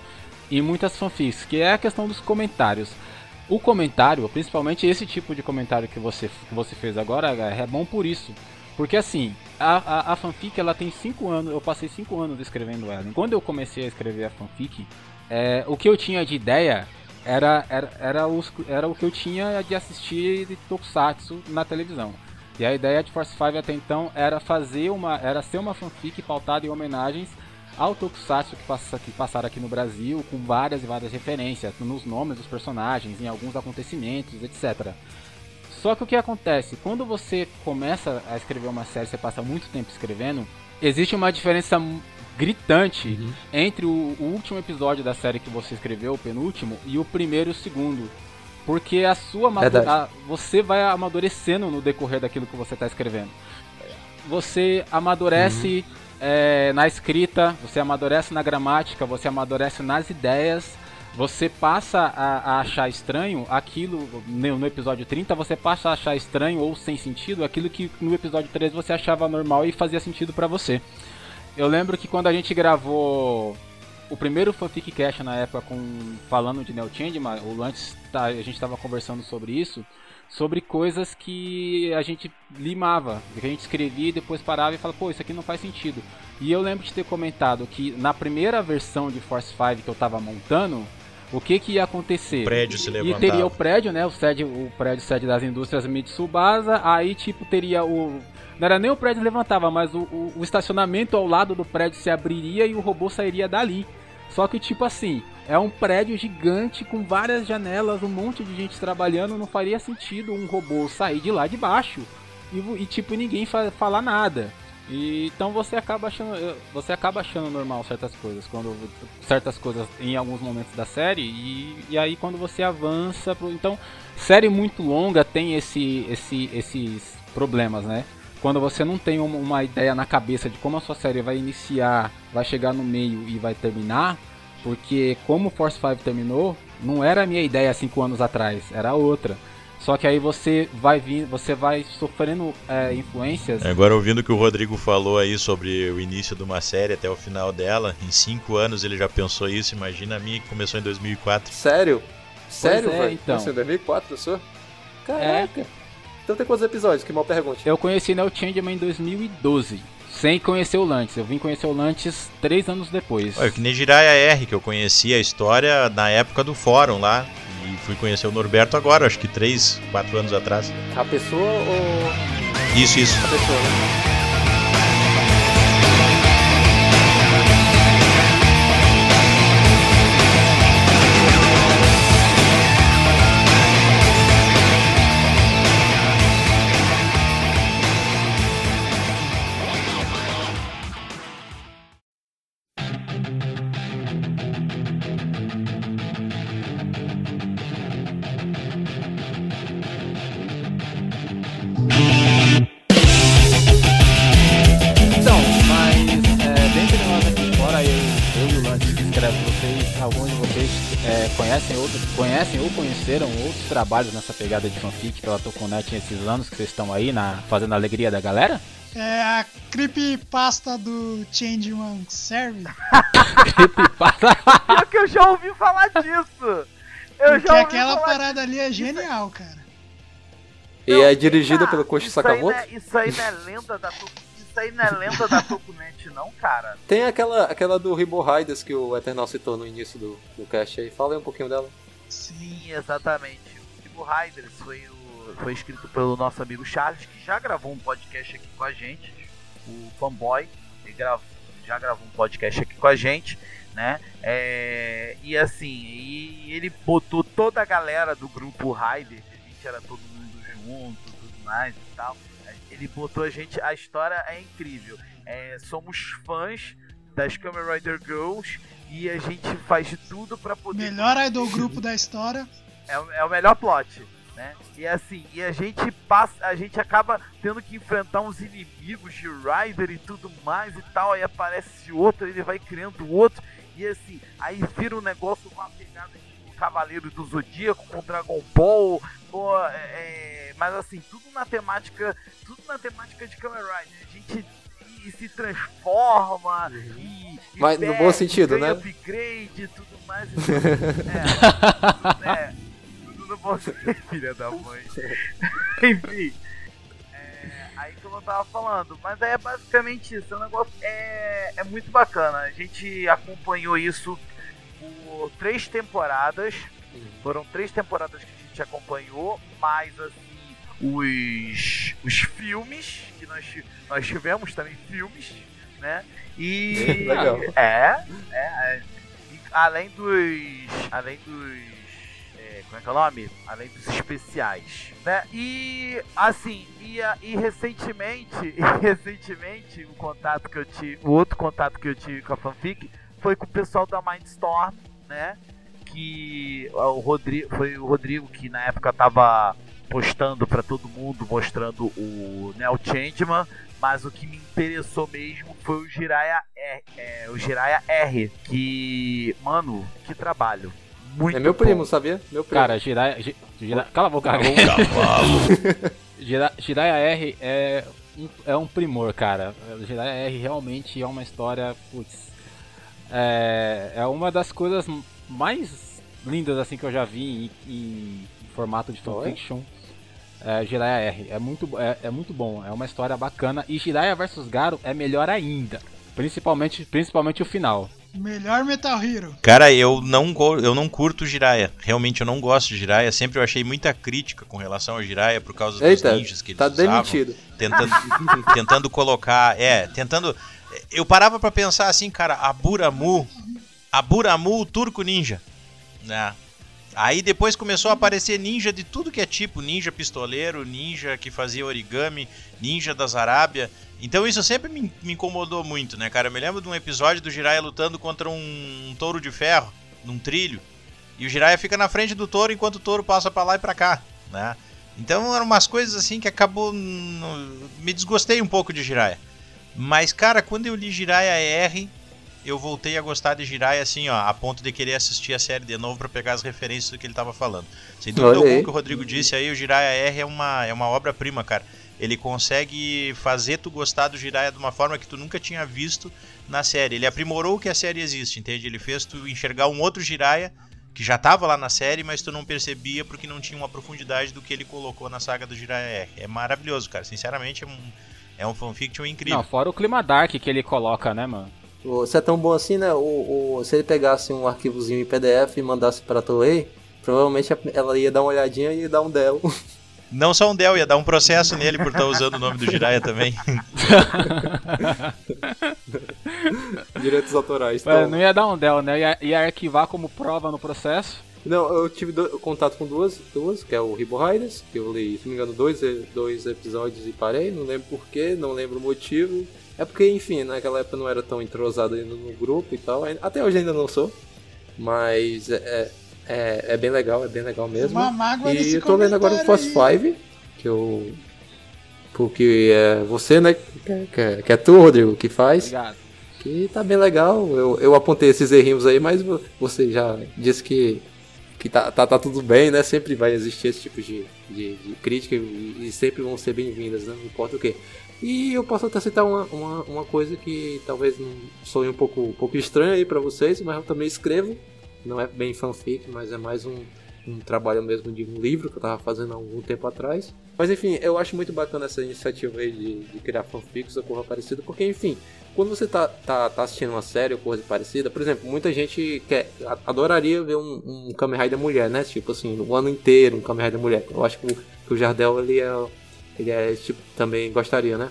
em muitas fanfics, que é a questão dos comentários. O comentário, principalmente esse tipo de comentário que você, que você fez agora, é bom por isso. Porque assim, a, a, a fanfic ela tem 5 anos, eu passei 5 anos escrevendo ela. Quando eu comecei a escrever a fanfic, é, o que eu tinha de ideia era, era, era, os, era o que eu tinha de assistir de Tokusatsu na televisão. E a ideia de Force 5 até então era fazer uma. era ser uma fanfic pautada em homenagens ao Tokusatsu que, passa, que passaram aqui no Brasil, com várias e várias referências nos nomes dos personagens, em alguns acontecimentos, etc. Só que o que acontece? Quando você começa a escrever uma série, você passa muito tempo escrevendo, existe uma diferença gritante entre o, o último episódio da série que você escreveu, o penúltimo, e o primeiro e o segundo. Porque a sua a- você vai amadurecendo no decorrer daquilo que você está escrevendo. Você amadurece é, na escrita, você amadurece na gramática, você amadurece nas ideias. Você passa a, a achar estranho aquilo no, no episódio 30, você passa a achar estranho ou sem sentido aquilo que no episódio 13 você achava normal e fazia sentido pra você. Eu lembro que quando a gente gravou o primeiro fanfic cast na época com falando de Neo Changeman, ou antes tá, a gente estava conversando sobre isso, sobre coisas que a gente limava, que a gente escrevia e depois parava e falava, pô, isso aqui não faz sentido. E eu lembro de ter comentado que na primeira versão de Force 5 que eu tava montando, o que que ia acontecer? O prédio se E levantava. teria o prédio, né? O, sede, o prédio sede das indústrias Mitsubasa. Aí, tipo, teria o. Não era nem o prédio levantava, mas o, o, o estacionamento ao lado do prédio se abriria e o robô sairia dali. Só que, tipo assim, é um prédio gigante com várias janelas, um monte de gente trabalhando. Não faria sentido um robô sair de lá de baixo e, e tipo, ninguém fa falar nada. E, então você acaba achando eu- você acaba achando normal certas coisas quando certas coisas em alguns momentos da série e, e aí quando você avança pro, então série muito longa tem esse, esse esses problemas né quando você não tem uma, ideia na cabeça de como a sua série vai iniciar vai chegar no meio e vai terminar porque como Force 5 terminou não era a minha ideia cinco anos atrás era outra só que aí você vai vir você vai sofrendo é, influências Agora, ouvindo o que o Rodrigo falou aí sobre o início de uma série até o final dela, em cinco anos ele já pensou isso. Imagina a minha que começou em 2004. Sério? Sério, é, velho? então. Nossa, em 2004, sua? Caraca. Então tem quantos episódios? Que mal pergunte. Eu conheci Neo Changeman em 2012, sem conhecer o Lantis. Eu vim conhecer o Lantis três anos depois. Olha, que nem Jiraiya R, que eu conheci a história na época do fórum lá. E fui conhecer o Norberto agora, acho que três, quatro anos atrás. A pessoa ou Isso, isso. a pessoa, né? Trabalhos nessa pegada de fanfic pela Tokunet nesses anos que vocês estão aí na, fazendo a alegria da galera? É a creepypasta do Changeman serve? Creepypasta. Pior que eu já ouvi falar disso. Eu Porque já ouvi aquela falar parada ali é genial, cara. E Não, é dirigida cara, pelo Koshi isso aí não Sakamoto. é- Isso aí não é lenda da Isso aí não é lenda da Tokunet, não, cara. Tem aquela, aquela do Ribo Riders que o Eternal citou no início do, do cast aí. Fala aí um pouquinho dela. Sim, exatamente. O Tipo Riders foi, o, foi escrito pelo nosso amigo Charles, que já gravou um podcast aqui com a gente. O Fanboy. Ele já gravou um podcast aqui com a gente, né? É, e assim, e ele botou toda a galera do grupo Rider, a gente era todo mundo junto, tudo mais e tal. Ele botou a gente. A história é incrível. É, somos fãs das Kamen Rider Girls e a gente faz de tudo pra poder Melhor idol grupo da história. É, o- é o melhor plot, né? E assim, e a gente passa, a gente acaba tendo que enfrentar uns inimigos de Rider e tudo mais e tal, aí aparece outro, ele vai criando outro, e assim, aí vira um negócio com uma pegada de Cavaleiro do Zodíaco com Dragon Ball, pô, é, é, mas assim, tudo na temática, tudo na temática de Kamen Rider, a gente e se transforma e, e Mas no perde, bom sentido, ganha né? upgrade e tudo mais. E tudo, é, é, sentido, filha da mãe. Enfim. é, aí como eu tava falando, mas é basicamente isso, o negócio é, é muito bacana. A gente acompanhou isso por três temporadas. Foram três temporadas que a gente acompanhou, mais assim, os, os filmes, que nós, nós tivemos também filmes, né? E. Legal. É, é, é. Além dos. Além dos. Como é que é o nome? Além dos especiais, né? E assim, e, e recentemente, e recentemente o contato que eu tive, o outro contato que eu tive com a fanfic foi com o pessoal da Mindstorm, né? Que o Rodrigo foi o Rodrigo que na época tava postando pra todo mundo, mostrando o Neo Changeman, mas o que me interessou mesmo foi o Jiraiya R, é, o Jiraiya R, que, mano, que trabalho. Muito É meu bom. primo, sabia? Meu primo. Cara, Jiraiya. Jiraiya- Cala a boca, Jira- Jiraiya R é um, é um primor, cara. Jiraiya R realmente é uma história. Putz. É, é uma das coisas mais lindas assim que eu já vi em, em formato de fanfiction. É, Jiraiya R. É muito, é, é muito bom, é uma história bacana. E Jiraiya vs Garo é melhor ainda. Principalmente, principalmente o final. Melhor Metal Hero. Cara, eu não, eu não curto Jiraiya. Realmente eu não gosto de Jiraiya. Sempre eu achei muita crítica com relação ao Jiraiya por causa dos Eita, ninjas que eles tá usavam. demitido. Tentando, tentando colocar. É, tentando. Eu parava pra pensar assim, cara, a Buramu. A Buramu, o turco ninja. Né? Aí depois começou a aparecer ninja de tudo que é tipo: ninja pistoleiro, ninja que fazia origami, ninja das Arábia. Então isso sempre me, me incomodou muito, né, cara? Eu me lembro de um episódio do Jiraiya lutando contra um, um touro de ferro, num trilho. E o Jiraiya fica na frente do touro enquanto o touro passa pra lá e pra cá, né? Então eram umas coisas assim que acabou. hum, Me desgostei um pouco de Jiraiya. Mas, cara, quando eu li Jiraiya R, eu voltei a gostar de Jiraiya assim, ó, a ponto de querer assistir a série de novo pra pegar as referências do que ele tava falando. Sem dúvida alguma que o Rodrigo disse aí, o Jiraiya R é uma, é uma obra-prima, cara. Ele consegue fazer tu gostar do Jiraiya de uma forma que tu nunca tinha visto na série. Ele aprimorou o que a série existe, entende? Ele fez tu enxergar um outro Jiraiya que já tava lá na série, mas tu não percebia porque não tinha uma profundidade do que ele colocou na saga do Jiraiya R. É maravilhoso, cara. Sinceramente, é um, é um fanfiction incrível. Não, fora o clima dark que ele coloca, né, mano? Se é tão bom assim, né? O, o- se ele pegasse um arquivozinho em PDF e mandasse pra Toei, provavelmente ela ia dar uma olhadinha e ia dar um Dell. Não só um Del, ia dar um processo nele por estar usando o nome do Jiraiya também. Direitos autorais. Então, não ia dar um Dell, né? Ia, ia arquivar como prova no processo. Não, eu tive do- contato com duas, duas, que é o Ribo Riders, que eu li, se não me engano, dois, dois episódios e parei, não lembro porquê, não lembro o motivo. É porque, enfim, naquela época eu não era tão entrosado ainda no grupo e tal, até hoje ainda não sou, mas é, é, é bem legal, é bem legal mesmo. Uma mágoa e eu tô lendo agora o Fast Five, que eu... Porque é você, né, que, é- que, é- que é tu, Rodrigo, que faz. Obrigado. Que tá bem legal. Eu, eu apontei esses errinhos aí, mas vo- você já disse que que tá, tá, tá, tudo bem, né? Sempre vai existir esse tipo de, de, de crítica e, e, sempre vão ser bem-vindas, né? Não importa o que. E eu posso até citar uma, uma, uma coisa que talvez soe um pouco, um pouco estranha aí pra vocês, mas eu também escrevo. Não é bem fanfic, mas é mais um, um trabalho mesmo de um livro que eu tava fazendo há algum tempo atrás. Mas enfim, eu acho muito bacana essa iniciativa aí de, de criar fanfics ou coisa parecida, porque enfim, quando você tá, tá, tá assistindo uma série ou coisa parecida, por exemplo, muita gente quer, adoraria ver um, um Kamen Rider mulher, né? Tipo assim, o ano inteiro um Kamen Rider mulher. Eu acho que o, que o Jardel ele é, ele é tipo, também gostaria, né?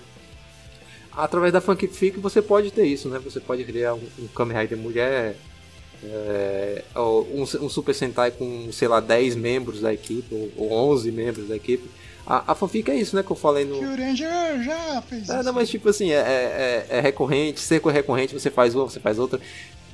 Através da fanfic você pode ter isso, né? Você pode criar um, um Kamen Rider mulher é, um, um, Super Sentai com, sei lá, 10 membros da equipe, ou, ou 11 membros da equipe. A, a fanfic é isso, né, que eu falei no... o Ranger já fez é, isso. Não, mas tipo assim, é, é, é, é recorrente, ser recorrente, você faz uma, você faz outra.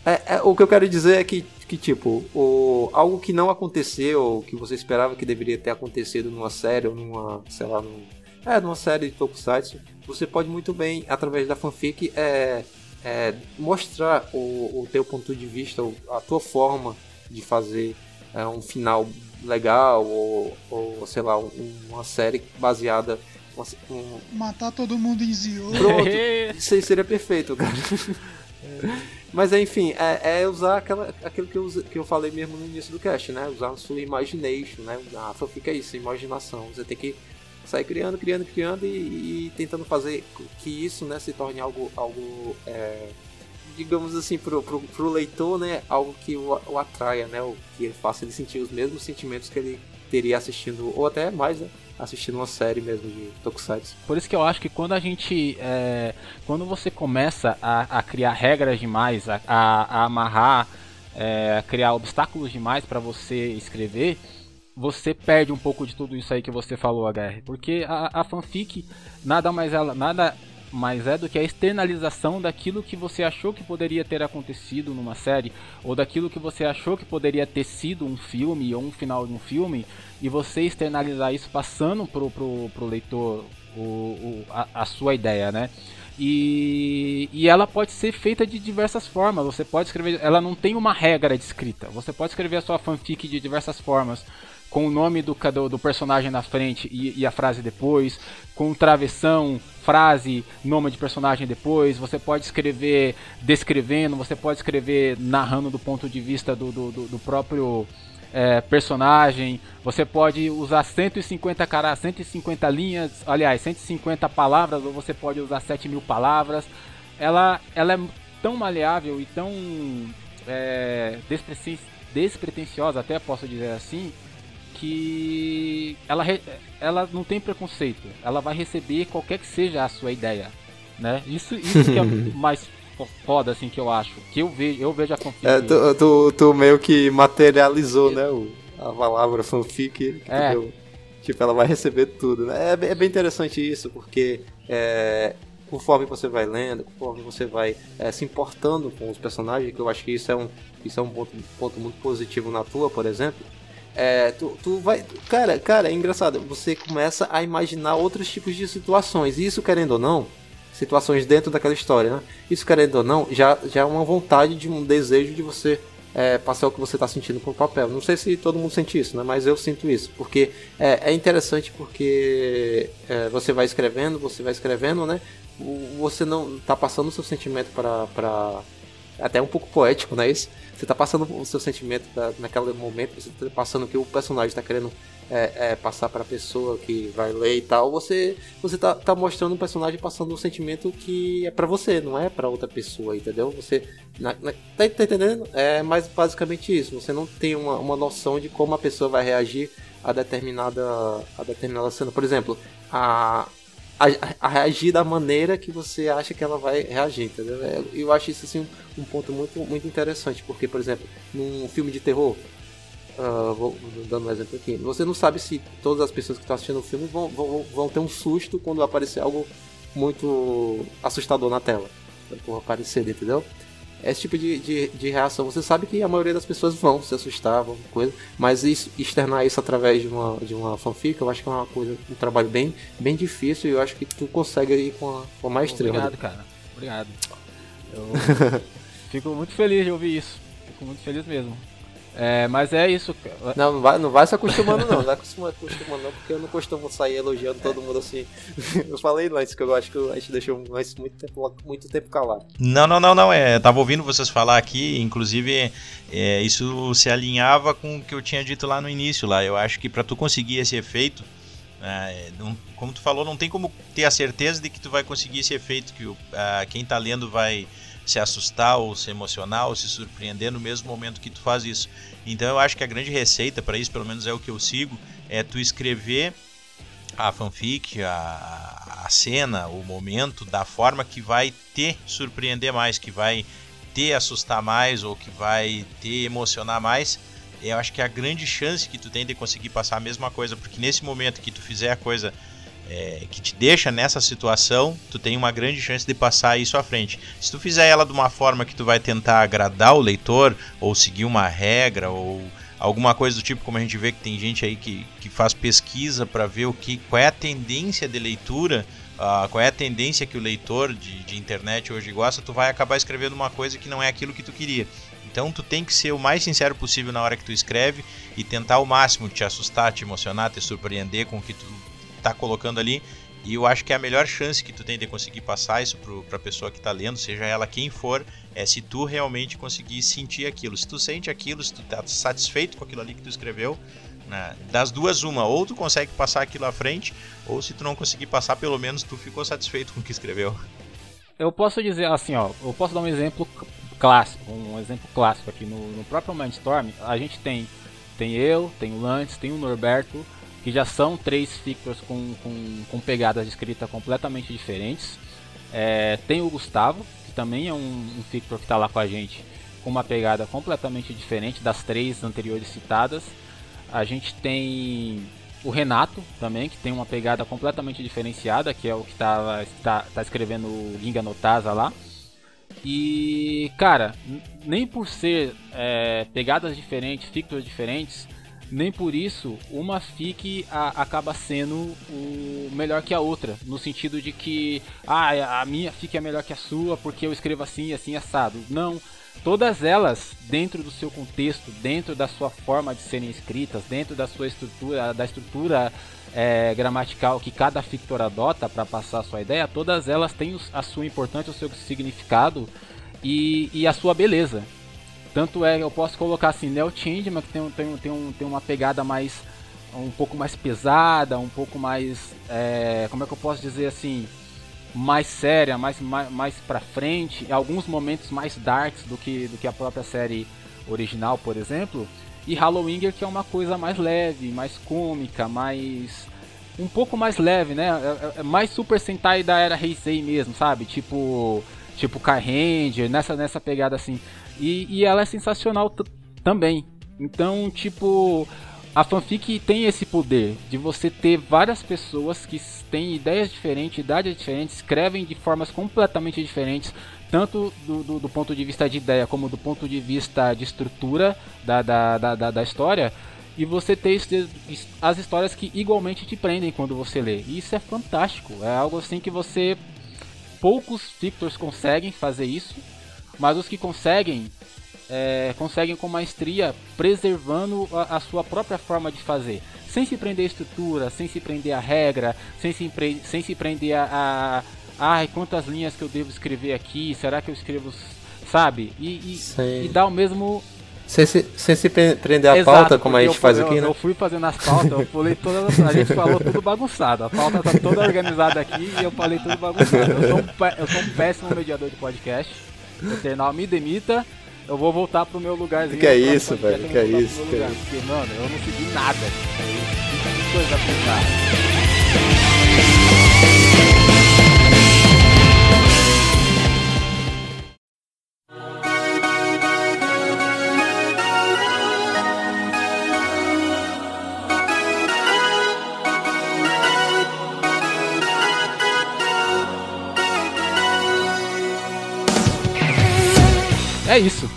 É, é, o que eu quero dizer é que, que tipo, o, algo que não aconteceu, que você esperava que deveria ter acontecido numa série ou numa, sei lá, num, é, numa série de tokusatsu, você pode muito bem, através da fanfic, é, é, mostrar o, o teu ponto de vista, a tua forma de fazer é, um final legal ou, ou sei lá, um, uma série baseada um... matar todo mundo em Zio. Pronto, isso aí seria perfeito, cara. Mas enfim, é, é, usar aquela, aquilo que eu, que eu falei mesmo no início do cast, né? Usar a sua imagination, né? A fanfic é isso, imaginação. Você tem que sair criando, criando, criando e, e, tentando fazer que isso né, se torne algo, algo é, digamos assim, pro, pro, pro, leitor, né, algo que o, o atraia, né, o que ele faça ele sentir os mesmos sentimentos que ele teria assistindo, ou até mais, né, assistindo uma série mesmo de Tokusatsu. Por isso que eu acho que quando a gente, é, quando você começa a, a, criar regras demais, a, a, a amarrar, é, a criar obstáculos demais para você escrever, você perde um pouco de tudo isso aí que você falou, HR. Porque a, a fanfic nada mais, ela, nada mais é do que a externalização daquilo que você achou que poderia ter acontecido numa série, ou daquilo que você achou que poderia ter sido um filme ou um final de um filme, e você externalizar isso passando pro, pro, pro leitor o, o a, a sua ideia, né? E, e ela pode ser feita de diversas formas. Você pode escrever. Ela não tem uma regra de escrita. Você pode escrever a sua fanfic de diversas formas com o nome do, do, do personagem na frente e, e, a frase depois, com travessão, frase, nome de personagem depois. Você pode escrever descrevendo, você pode escrever narrando do ponto de vista do, do, do próprio é, personagem. Você pode usar 150 cara, 150 linhas, aliás, 150 palavras, ou você pode usar 7 mil palavras. Ela, ela é tão maleável e tão é, despretensiosa, até posso dizer assim, que ela, ela não tem preconceito. Ela vai receber qualquer que seja a sua ideia, né? Isso, isso que é mais foda, assim, que eu acho. Que eu vejo, eu vejo a fanfic. É, tu, tu, tu, meio que materializou, né, o, a palavra fanfic. É. Deu, tipo, ela vai receber tudo, né? É, é bem interessante isso, porque é, conforme você vai lendo, conforme você vai é, se importando com os personagens, que eu acho que isso é um, isso é um ponto, ponto muito positivo na tua, por exemplo, é, tu, tu vai. Cara, cara, é engraçado. Você começa a imaginar outros tipos de situações. E isso, querendo ou não, situações dentro daquela história, né? Isso, querendo ou não, já, já é uma vontade de um desejo de você é, passar o que você está sentindo com o papel. Não sei se todo mundo sente isso, né? Mas eu sinto isso. Porque é, é interessante porque é, você vai escrevendo, você vai escrevendo, né? Você não está passando o seu sentimento para. Até um pouco poético, não é isso? Você tá passando o seu sentimento pra, naquele momento, você tá passando o que o personagem tá querendo é, é, passar pra pessoa que vai ler e tal. Você, você tá, tá mostrando um personagem passando um sentimento que é pra você, não é pra outra pessoa, entendeu? Você. Na, na, tá, tá, entendendo? É mais basicamente isso. Você não tem uma, uma noção de como a pessoa vai reagir a determinada, a determinada cena. Por exemplo, a, a, a, reagir da maneira que você acha que ela vai reagir, entendeu? É, eu acho isso assim um ponto muito, muito interessante, porque, por exemplo, num filme de terror, uh, vou dando um exemplo aqui, você não sabe se todas as pessoas que estão assistindo o filme vão, vão, vão ter um susto quando aparecer algo muito assustador na tela, por aparecer, entendeu? Esse tipo de, de, de, reação. Você sabe que a maioria das pessoas vão se assustar, vão coisa, mas isso, externar isso através de uma, de uma fanfic, eu acho que é uma coisa, um trabalho bem, bem difícil e eu acho que tu consegue ir com a, com a maestria. Obrigado, cara. Obrigado. Eu fico muito feliz de ouvir isso. Fico muito feliz mesmo. É, mas é isso. Não, não vai, não vai se acostumando não, não vai se acostumando não, porque eu não costumo sair elogiando todo mundo assim. Eu falei antes que eu acho que a gente deixou mais muito tempo, muito tempo calado. Não, não, não, não. É, tava ouvindo vocês falar aqui, inclusive é, isso se alinhava com o que eu tinha dito lá no início. lá. Eu acho que para tu conseguir esse efeito, é, não, como tu falou, não tem como ter a certeza de que tu vai conseguir esse efeito que o, a, quem tá lendo vai se assustar ou se emocionar ou se surpreender no mesmo momento que tu faz isso. Então eu acho que a grande receita para isso, pelo menos é o que eu sigo, é tu escrever a fanfic, a, a cena, o momento da forma que vai te surpreender mais, que vai te assustar mais ou que vai te emocionar mais. Eu acho que é a grande chance que tu tem de conseguir passar a mesma coisa, porque nesse momento que tu fizer a coisa é, que te deixa nessa situação, tu tem uma grande chance de passar isso à frente. Se tu fizer ela de uma forma que tu vai tentar agradar o leitor, ou seguir uma regra, ou alguma coisa do tipo, como a gente vê que tem gente aí que, que faz pesquisa para ver o que, qual é a tendência de leitura, uh, qual é a tendência que o leitor de, de internet hoje gosta, tu vai acabar escrevendo uma coisa que não é aquilo que tu queria. Então tu tem que ser o mais sincero possível na hora que tu escreve e tentar ao máximo te assustar, te emocionar, te surpreender com o que tu tá colocando ali. E eu acho que é a melhor chance que tu tem de conseguir passar isso para a pessoa que está lendo, seja ela quem for, é se tu realmente conseguir sentir aquilo. Se tu sente aquilo, se tu tá satisfeito com aquilo ali que tu escreveu, né? das duas uma, ou tu consegue passar aquilo à frente, ou se tu não conseguir passar, pelo menos tu ficou satisfeito com o que escreveu. Eu posso dizer assim, ó, eu posso dar um exemplo clássico, um exemplo clássico aqui no, no próprio Mindstorm, a gente tem tem eu, tem o Lantz, tem o Norberto, que já são três fictors com, com, com pegadas de escrita completamente diferentes. É, tem o Gustavo, que também é um, um fictor que está lá com a gente, com uma pegada completamente diferente das três anteriores citadas. A gente tem o Renato também, que tem uma pegada completamente diferenciada, que é o que está tá, tá escrevendo o Ginga Notasa lá. E, cara, nem por ser é, pegadas diferentes, fictors diferentes, nem por isso uma fic a, acaba sendo o melhor que a outra, no sentido de que ah, a minha fic é melhor que a sua porque eu escrevo assim, assim assado. Não, todas elas dentro do seu contexto, dentro da sua forma de serem escritas, dentro da sua estrutura, da estrutura é, gramatical que cada fictor adota para passar a sua ideia, todas elas têm a sua importância, o seu significado e, e a sua beleza. Tanto é, eu posso colocar assim, Neo Changeman, que tem, tem, tem, um, tem uma pegada mais. um pouco mais pesada, um pouco mais. É, como é que eu posso dizer assim? Mais séria, mais, mais, mais pra frente, alguns momentos mais darks do que, do que a própria série original, por exemplo. E Halloween, que é uma coisa mais leve, mais cômica, mais. um pouco mais leve, né? É, é, é mais Super Sentai da era Heisei mesmo, sabe? Tipo. Tipo Car Ranger, nessa, nessa pegada assim. E, e ela é sensacional também. Então, tipo, a fanfic tem esse poder de você ter várias pessoas que têm ideias diferentes, idades diferentes, escrevem de formas completamente diferentes, tanto do, do, do, ponto de vista de ideia como do ponto de vista de estrutura da, da, da, da, da história. E você ter as histórias que igualmente te prendem quando você lê. E isso é fantástico. É algo assim que você. Poucos fictors conseguem fazer isso mas os que conseguem é, conseguem com maestria preservando a, a, sua própria forma de fazer, sem se prender à estrutura, sem se prender à regra, sem se, sem se prender a, a ai quantas linhas que eu devo escrever aqui, será que eu escrevo, sabe? E, e, e dá o mesmo sem se, sem se prender a Exato, pauta, como a gente eu, faz eu, aqui, eu, né? Eu fui fazendo as pautas, eu pulei todas A gente falou tudo bagunçado. A pauta tá toda organizada aqui e eu falei tudo bagunçado. Eu sou um, eu sou um péssimo mediador de podcast. Eternal me demita, eu vou voltar pro meu lugarzinho. Que é isso, velho? Que é isso? Que é isso? Porque, mano, eu não segui nada. Tem coisa a pensar. É isso.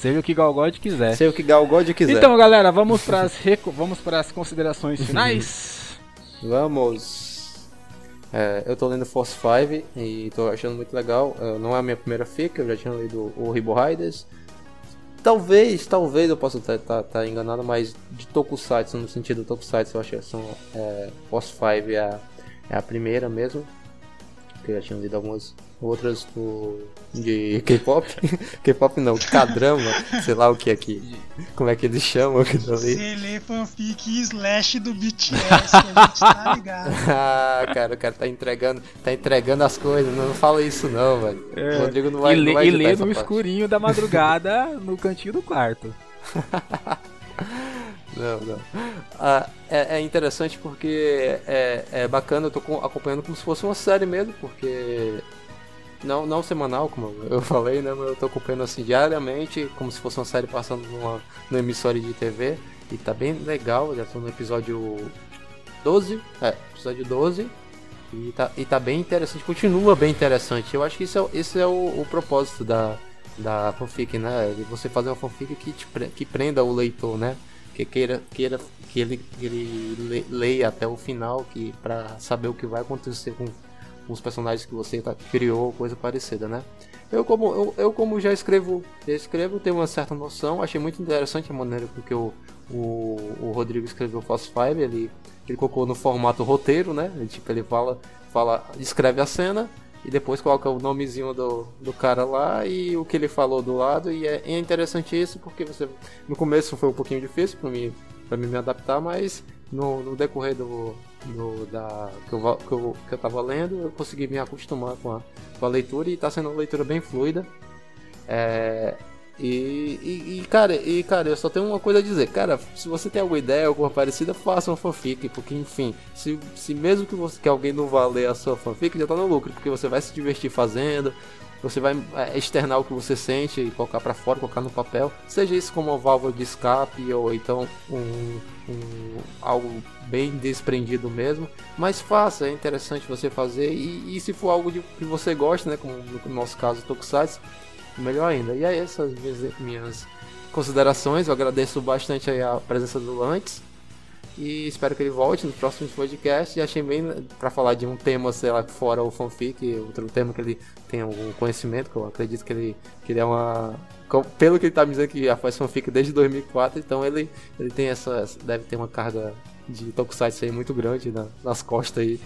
Seja o que Galgod quiser. Seja o que Galgod quiser. Então, galera, vamos para as vamos para as considerações finais. vamos. É, eu tô lendo Force 5 e tô achando muito legal. Uh, não é a minha primeira fic, eu já tinha lido o Ribo Riders. talvez, talvez eu possa estar tá, tá, enganado, mas de Tokusatsu, no sentido Tokusatsu, eu acho que são é, Boss 5 é a, é a primeira mesmo. Porque eu já tinha lido algumas outras do, de K-pop. K-pop não, K-drama, sei lá o que aqui. Como é que eles chamam aquilo ali? Você lê fanfic slash do BTS, que a gente tá ligado. ah, cara, o cara tá entregando, tá entregando as coisas, não, fala isso não, velho. É. O Rodrigo não vai, e, não vai e lê no escurinho da madrugada no cantinho do quarto. Não, não. Ah, é, é interessante porque é, é bacana, eu tô com- acompanhando como se fosse uma série mesmo, porque não, não semanal, como eu falei, né? Mas eu tô acompanhando assim diariamente, como se fosse uma série passando numa, numa emissora de TV. E tá bem legal, já tô no episódio 12. É, episódio 12. E tá, e tá bem interessante, continua bem interessante. Eu acho que isso é, esse é o, o propósito da, da fanfic, né? De você fazer uma fanfic que, te, que prenda o leitor, né? Que queira, queira que ele, que ele le- leia até o final que para saber o que vai acontecer com os personagens que você tá, criou, coisa parecida, né? Eu como, eu, eu como já escrevo, já escrevo, tenho uma certa noção, achei muito interessante a maneira com que o, o, o Rodrigo escreveu Fast Five, ele, ele colocou no formato roteiro, né? Ele, tipo, ele fala, fala, escreve a cena e depois coloca o nomezinho do, do cara lá e o que ele falou do lado e é, é interessante isso porque você no começo foi um pouquinho difícil para mim para mim me adaptar mas no, no decorrer do, do da que eu, que, eu, que eu tava lendo eu consegui me acostumar com a, com a leitura e tá sendo uma leitura bem fluida. É, e, e, e, cara, e cara, eu só tenho uma coisa a dizer, cara, se você tem alguma ideia, alguma parecida, faça uma fanfic, porque enfim, se, se mesmo que, você, que alguém não vá ler a sua fanfic, já tá no lucro, porque você vai se divertir fazendo, você vai é, externar o que você sente e colocar pra fora, colocar no papel, seja isso como uma válvula de escape ou então um, um algo bem desprendido mesmo, mas faça, é interessante você fazer. E, e se for algo de, que você gosta, né, como no nosso caso, Tokusatsu, melhor ainda. E aí essas minhas, minhas considerações, eu agradeço bastante a presença do Lantes e espero que ele volte nos próximos podcasts. E achei bem para falar de um tema, sei lá, fora o fanfic, outro tema que ele tem algum conhecimento, que eu acredito que ele, que ele é uma. Pelo que ele tá me dizendo que já faz fanfic desde 2004, então ele, ele tem essa. deve ter uma carga de tokusatsu aí muito grande na- nas costas aí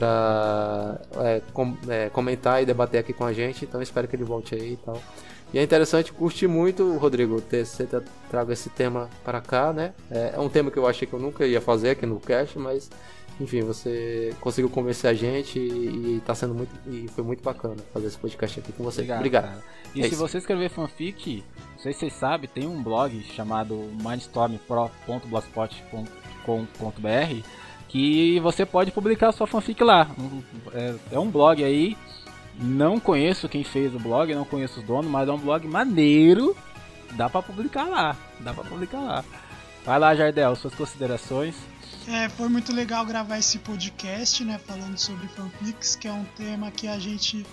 pra é, com- é, comentar e debater aqui com a gente, então espero que ele volte aí e tal. E é interessante, curti muito, Rodrigo, ter você trago esse tema para cá, né? É, é um tema que eu achei que eu nunca ia fazer aqui no cast, mas enfim, você conseguiu convencer a gente e, e tá sendo muito e foi muito bacana fazer esse podcast aqui com você. Obrigado. cara. E É se isso. você escrever fanfic, não sei se vocês sabem, tem um blog chamado mindstormpro.blogspot.com.br que você pode publicar sua fanfic lá. É, é um blog aí. Não conheço quem fez o blog, não conheço os donos, mas é um blog maneiro. Dá pra publicar lá. Dá pra publicar lá. Vai lá, Jardel, suas considerações. É, foi muito legal gravar esse podcast, né, falando sobre fanfics, que é um tema que a gente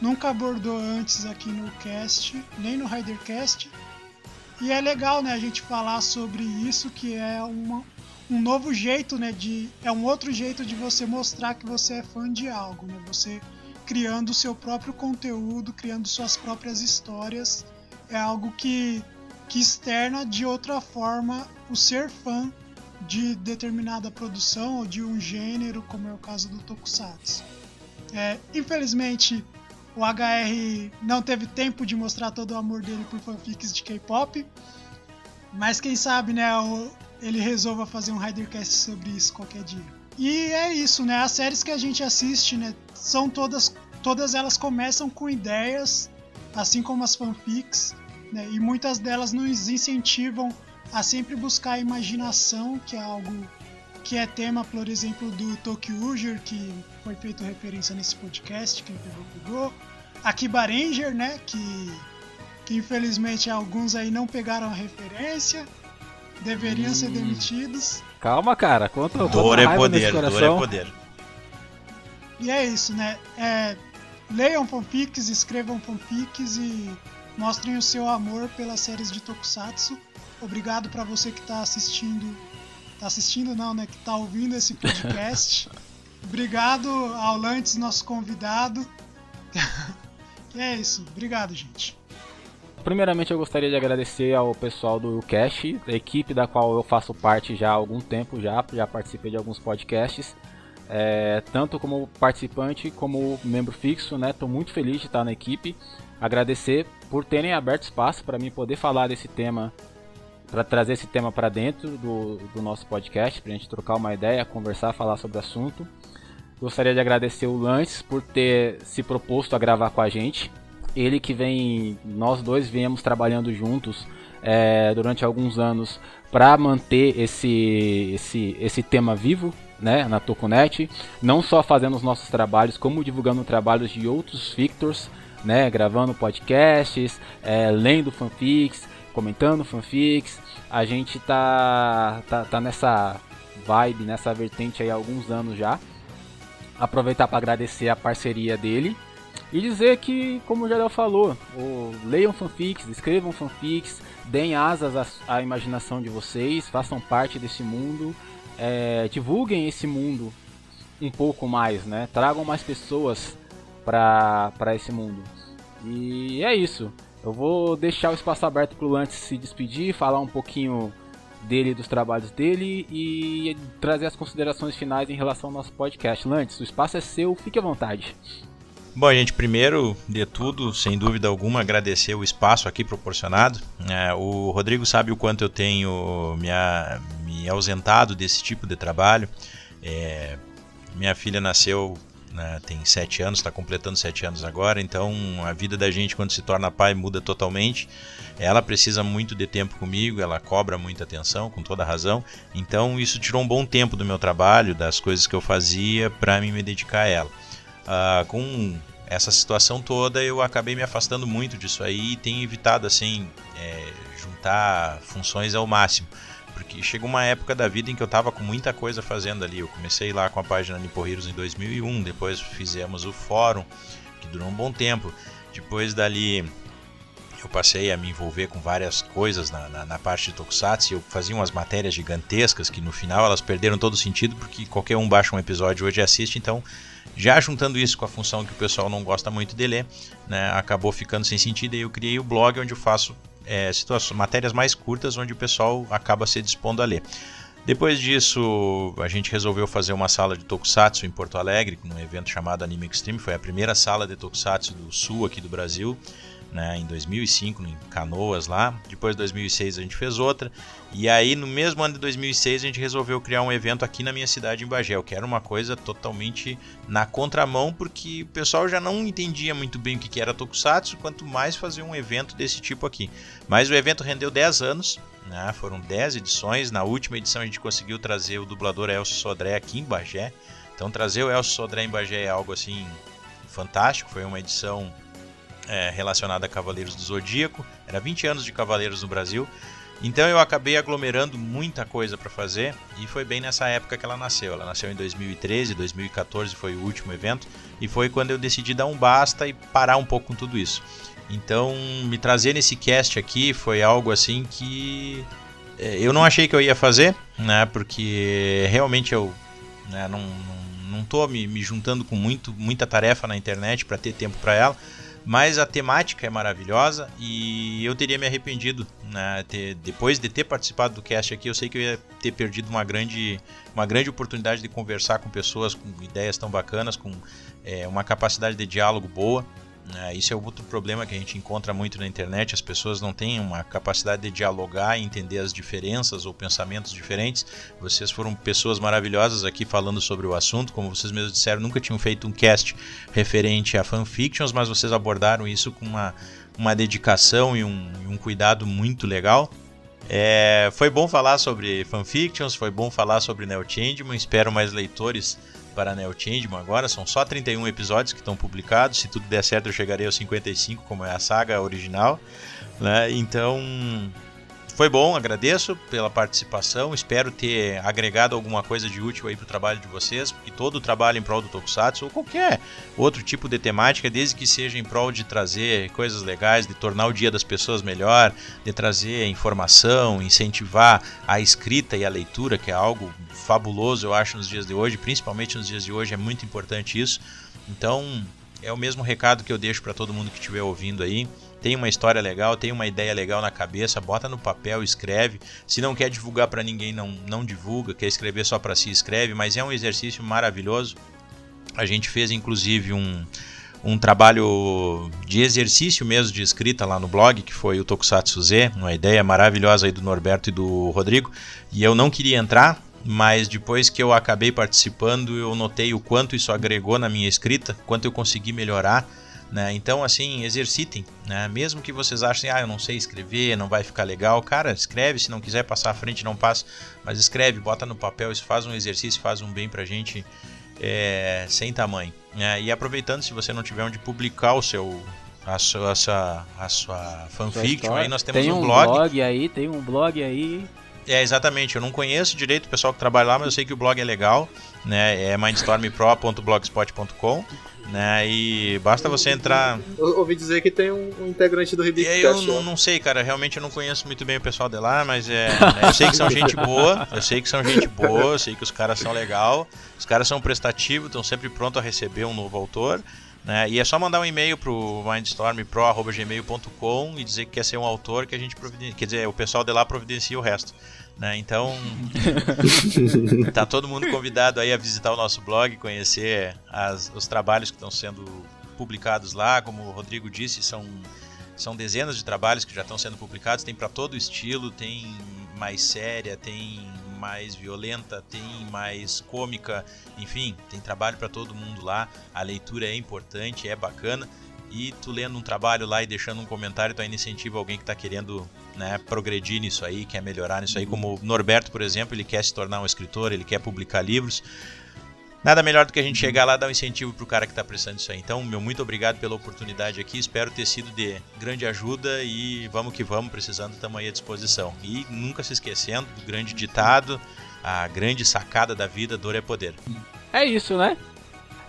nunca abordou antes aqui no cast, nem no Ridercast. E é legal, né, a gente falar sobre isso, que é uma, um novo jeito, né, de é um outro jeito de você mostrar que você é fã de algo, né? Você criando o seu próprio conteúdo, criando suas próprias histórias, é algo que que externa de outra forma o ser fã de determinada produção ou de um gênero, como é o caso do Tokusatsu. É, infelizmente, o HR não teve tempo de mostrar todo o amor dele por fanfics de K-pop, mas quem sabe, né, o- ele resolva fazer um Ridercast sobre isso qualquer dia. E é isso, né? As séries que a gente assiste, né, são todas todas elas começam com ideias, assim como as fanfics, né? E muitas delas nos incentivam a sempre buscar a imaginação, que é algo que é tema, por exemplo, do Tokyuger, que foi feito referência nesse podcast, quem pegou, pegou. A Kiba Ranger, né, que, que infelizmente alguns aí não pegaram a referência, deveriam ser demitidos. Calma, cara. Conta, Dor é poder, dor é poder. E é isso, né? É, leiam fanfics, escrevam fanfics e mostrem o seu amor pelas séries de Tokusatsu. Obrigado pra você que tá assistindo. Tá assistindo não, né? Que tá ouvindo esse podcast. Obrigado ao Lantes, nosso convidado. e é isso. Obrigado, gente. Primeiramente eu gostaria de agradecer ao pessoal do Cash, a equipe da qual eu faço parte já há algum tempo já, já participei de alguns podcasts, é, tanto como participante como membro fixo, né? Tô muito feliz de estar na equipe. Agradecer por terem aberto espaço para mim poder falar desse tema, para trazer esse tema para dentro do, do nosso podcast, para a gente trocar uma ideia, conversar, falar sobre o assunto. Gostaria de agradecer o Lances por ter se proposto a gravar com a gente. Ele que vem, nós dois viemos trabalhando juntos é, durante alguns anos para manter esse, esse, esse tema vivo né, na Tokunet, não só fazendo os nossos trabalhos, como divulgando trabalhos de outros Victors, né, gravando podcasts, é, lendo fanfics, comentando fanfics. A gente tá, tá, tá nessa vibe, nessa vertente aí há alguns anos já aproveitar para agradecer a parceria dele e dizer que, como o Jadel falou, o, leiam fanfics, escrevam fanfics, deem asas à, à, imaginação de vocês, façam parte desse mundo, é, divulguem esse mundo um pouco mais, né? Tragam mais pessoas para esse mundo. E é isso. Eu vou deixar o espaço aberto para o Lance se despedir, falar um pouquinho dele, dos trabalhos dele e trazer as considerações finais em relação ao nosso podcast. Lantes, o espaço é seu, fique à vontade. Bom, gente, primeiro de tudo, sem dúvida alguma, agradecer o espaço aqui proporcionado. É, o Rodrigo sabe o quanto eu tenho me, me ausentado desse tipo de trabalho. É, minha filha nasceu né, tem sete anos, está completando sete anos agora, então a vida da gente quando se torna pai muda totalmente. Ela precisa muito de tempo comigo, ela cobra muita atenção, com toda razão. Então isso tirou um bom tempo do meu trabalho, das coisas que eu fazia, para me dedicar a ela. Uh, com essa situação toda, eu acabei me afastando muito disso aí e tenho evitado assim é, juntar funções ao máximo porque chegou uma época da vida em que eu tava com muita coisa fazendo ali. Eu comecei lá com a página Nipo Heroes em 2001, depois fizemos o fórum, que durou um bom tempo. Depois dali eu passei a me envolver com várias coisas na, na, na, parte de Tokusatsu. Eu fazia umas matérias gigantescas que no final elas perderam todo o sentido porque qualquer um baixa um episódio hoje e assiste. Então, já juntando isso com a função que o pessoal não gosta muito de ler, né, acabou ficando sem sentido. E eu criei o blog onde eu faço é, matérias mais curtas onde o pessoal acaba se dispondo a ler. Depois disso, a gente resolveu fazer uma sala de Tokusatsu em Porto Alegre, num evento chamado Anime Extreme. Foi a primeira sala de Tokusatsu do sul aqui do Brasil né, em 2005 em Canoas lá. Depois de 2006 a gente fez outra. E aí no mesmo ano de 2006 a gente resolveu criar um evento aqui na minha cidade em Bagé, que era uma coisa totalmente na contramão, porque o pessoal já não entendia muito bem o que era Tokusatsu, quanto mais fazer um evento desse tipo aqui. Mas o evento rendeu 10 anos. Né, foram 10 edições. Na última edição a gente conseguiu trazer o dublador Elcio Sodré aqui em Bagé. Então trazer o Elcio Sodré em Bagé é algo assim fantástico. Foi uma edição é, relacionada a Cavaleiros do Zodíaco. Era 20 anos de Cavaleiros no Brasil. Então eu acabei aglomerando muita coisa para fazer e foi bem nessa época que ela nasceu. Ela nasceu em 2013, 2014 foi o último evento e foi quando eu decidi dar um basta e parar um pouco com tudo isso. Então me trazer nesse cast aqui foi algo assim que é, eu não achei que eu ia fazer, né? Porque realmente eu né, não, não, não tô me, me juntando com muito, muita tarefa na internet para ter tempo para ela. Mas a temática é maravilhosa e eu teria me arrependido, né, ter, depois de ter participado do cast aqui, eu sei que eu ia ter perdido uma grande, uma grande oportunidade de conversar com pessoas com ideias tão bacanas, com é, uma capacidade de diálogo boa. É, isso é outro problema que a gente encontra muito na internet. As pessoas não têm uma capacidade de dialogar e entender as diferenças ou pensamentos diferentes. Vocês foram pessoas maravilhosas aqui falando sobre o assunto. Como vocês mesmos disseram, nunca tinham feito um cast referente a fanfictions, mas vocês abordaram isso com uma, uma dedicação e um, um cuidado muito legal. É, foi bom falar sobre fanfictions, foi bom falar sobre Neo Changeman. Espero mais leitores para Neo Changeman agora. São só 31 episódios que estão publicados. Se tudo der certo, eu chegarei aos 55, como é a saga original. Né? Então, foi bom, agradeço pela participação. Espero ter agregado alguma coisa de útil aí para o trabalho de vocês, porque todo o trabalho em prol do Tokusatsu ou qualquer outro tipo de temática, desde que seja em prol de trazer coisas legais, de tornar o dia das pessoas melhor, de trazer informação, incentivar a escrita e a leitura, que é algo fabuloso, eu acho, nos dias de hoje, principalmente nos dias de hoje, é muito importante isso. Então, é o mesmo recado que eu deixo para todo mundo que estiver ouvindo aí. Tem uma história legal, tem uma ideia legal na cabeça, bota no papel, escreve. Se não quer divulgar para ninguém, não, não divulga. Quer escrever só para si, escreve. Mas é um exercício maravilhoso. A gente fez inclusive um, um trabalho de exercício mesmo de escrita lá no blog, que foi o Tokusatsu Z, uma ideia maravilhosa aí do Norberto e do Rodrigo. E eu não queria entrar, mas depois que eu acabei participando, eu notei o quanto isso agregou na minha escrita, quanto eu consegui melhorar. Né? Então, assim, exercitem. Né? Mesmo que vocês achem, ah, eu não sei escrever, não vai ficar legal. Cara, escreve. Se não quiser passar à frente, não passa. Mas escreve, bota no papel. Isso faz um exercício, faz um bem pra gente é, sem tamanho. Né? E aproveitando, se você não tiver onde publicar o seu. A sua, a sua, a sua fanfiction, aí nós temos tem um, um blog. blog aí, tem um blog aí. É, exatamente. Eu não conheço direito o pessoal que trabalha lá, mas eu sei que o blog é legal. Né? É mindstormpro.blogspot.com né? E basta você entrar. Eu ouvi dizer que tem um, um integrante do aí eu não, não sei, cara. Realmente eu não conheço muito bem o pessoal de lá, mas é. Eu sei que são gente boa. Eu sei que são gente boa. Eu sei que os caras são legal. Os caras são prestativos, estão sempre prontos a receber um novo autor. Né? E é só mandar um e-mail pro mindstormpro.gmail.com e dizer que quer ser um autor que a gente providencia. Quer dizer, o pessoal de lá providencia o resto. Né? Então, tá todo mundo convidado aí a visitar o nosso blog, conhecer as, os trabalhos que estão sendo publicados lá. Como o Rodrigo disse, são, são dezenas de trabalhos que já estão sendo publicados. Tem para todo estilo, tem mais séria, tem mais violenta, tem mais cômica, enfim, tem trabalho para todo mundo lá. A leitura é importante, é bacana. E tu lendo um trabalho lá e deixando um comentário, tu ainda incentiva alguém que está querendo né, progredir nisso aí, quer melhorar nisso aí. Como o Norberto, por exemplo, ele quer se tornar um escritor, ele quer publicar livros. Nada melhor do que a gente chegar lá e dar um incentivo pro cara que está precisando disso aí. Então, meu muito obrigado pela oportunidade aqui. Espero ter sido de grande ajuda e vamos que vamos, precisando, estamos aí à disposição. E nunca se esquecendo do grande ditado, a grande sacada da vida, dor é poder. É isso, né?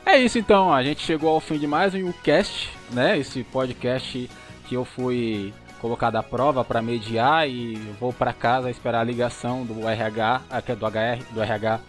É isso então, a gente chegou ao fim de mais um cast, né? Esse podcast que eu fui colocado à prova para mediar e vou para casa esperar a ligação do RH, aqui é do HR, do RH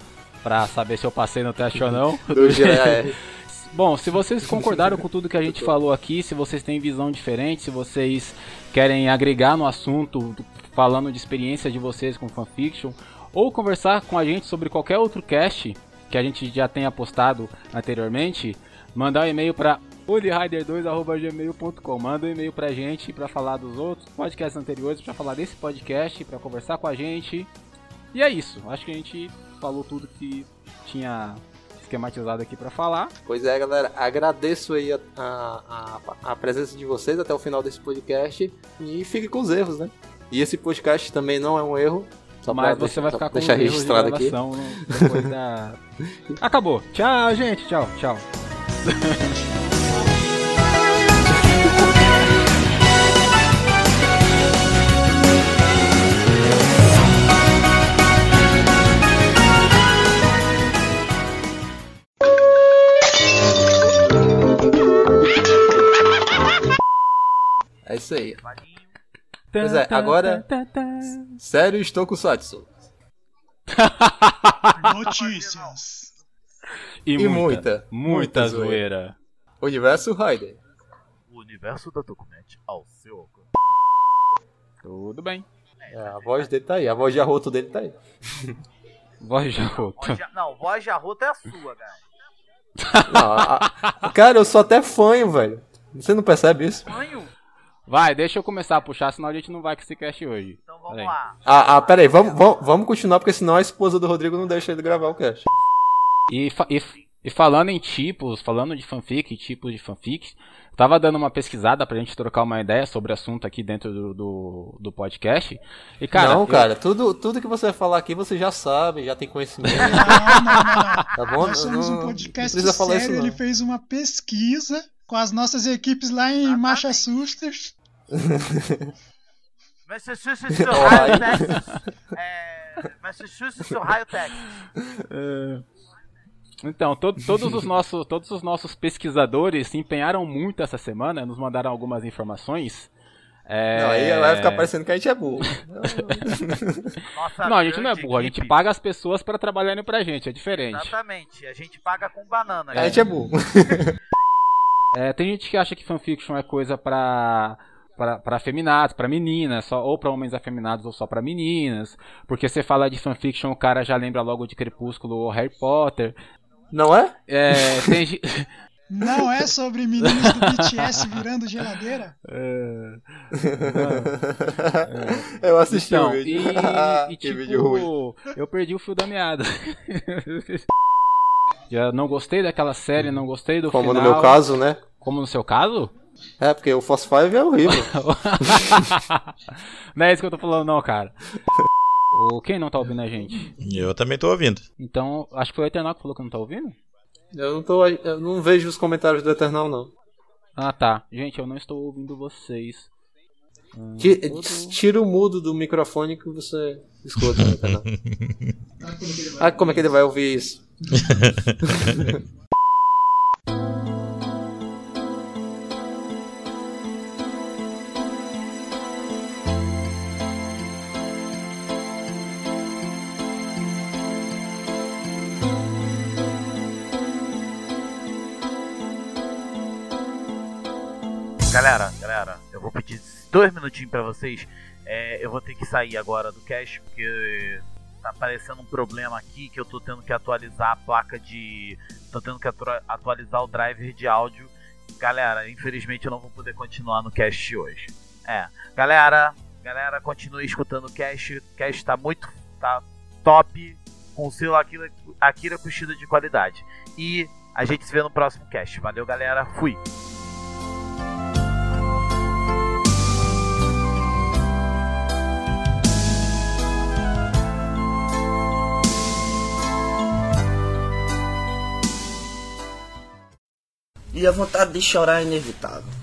para saber se eu passei no teste ou não. Do GR. Bom, se vocês concordaram com tudo que a gente falou aqui, se vocês têm visão diferente, se vocês querem agregar no assunto, falando de experiência de vocês com fanfiction, ou conversar com a gente sobre qualquer outro cast que a gente já tenha postado anteriormente, mandar um e-mail para olirider2@gmail.com. Manda um e-mail pra gente para falar dos outros podcasts anteriores, para falar desse podcast, para conversar com a gente. E é isso. Acho que a gente falou tudo que tinha esquematizado aqui para falar. Pois é, galera. Agradeço aí a, a, a, presença de vocês até o final desse podcast. E fique com os erros, né? E esse podcast também não é um erro. Só pra Mas você deixar- vai ficar pra com deixar erros de registrado aqui. depois da... Acabou. Tchau, gente. Tchau, tchau. É isso aí. Pois é, agora- Sério, estou com Satsu. Notícias. E, E muita, muita, muita, zoeira. Universo Raider. O universo da Document ao seu alcance. Tudo bem. É, a voz dele tá aí, a voz de arroto dele tá aí. Voz de de- Não, voz de arroto é a sua, cara. Não, a- a- cara, eu sou até fanho, velho. Você não percebe isso? Sonho? Vai, deixa eu começar a puxar, senão a gente não vai com esse cast hoje. Então vamos Peraí. lá. Ah, ah pera aí, vamos, vamos, vamos continuar, porque senão a esposa do Rodrigo não deixa ele gravar o cast. E, fa- e, e falando em tipos, falando de fanfic, tipos de fanfic, tava dando uma pesquisada pra gente trocar uma ideia sobre o assunto aqui dentro do, do, do podcast. E cara, não, eu- cara, tudo, tudo que você vai falar aqui você já sabe, já tem conhecimento. Não, não, não, não. Tá bom? Nós somos um podcast falar sério, isso, ele fez uma pesquisa com as nossas equipes lá em. Massachusetts. Massachusetts, Ohio, Texas. É, Massachusetts, Ohio, Texas. Então, to- todos, os nossos, todos os nossos pesquisadores se empenharam muito essa semana, nos mandaram algumas informações. É... Não, aí vai ficar parecendo que a gente é burro. Nossa Não, a gente não é burro, a gente paga as pessoas pra trabalharem pra gente, é diferente. Exatamente, a gente paga com banana. A gente é burro. É, tem gente que acha que fanfiction é coisa pra, pra, pra afeminados, pra meninas, só, ou pra homens afeminados ou só pra meninas. Porque você fala de fanfiction, o cara já lembra logo de Crepúsculo ou Harry Potter. Não é? É, tem, Não é sobre meninos do BTS virando geladeira? É, Eu assisti então, o e, vídeo. e, que vídeo ruim. tipo, eu perdi o fio da meada. Já não gostei daquela série, não gostei do Como final. no meu caso, né? Como no seu caso? É, porque o Force 5 é horrível. não é isso que eu tô falando, não, cara. O, quem não tá ouvindo a gente? Eu também tô ouvindo. Então, acho que foi o Eternal que falou que não tá ouvindo? Eu não, tô, eu não vejo os comentários do Eternal, não. Ah, tá. Gente, eu não estou ouvindo vocês. Hum, Tira o mudo do microfone que você escuta no Eternal. Ah, como é que ele vai ouvir isso? dois minutinhos pra vocês. É, eu vou ter que sair agora do cast porque tá aparecendo um problema aqui que eu tô tendo que atualizar a placa de. tô tendo que atu- atualizar o driver de áudio. Galera, infelizmente eu não vou poder continuar no cast hoje. É, galera, galera, continue escutando o cast. O cast tá muito. tá top. Com o selo Akira, Akira Kushida de qualidade. E a gente se vê no próximo cast. Valeu, galera. Fui. E a vontade de chorar é inevitável.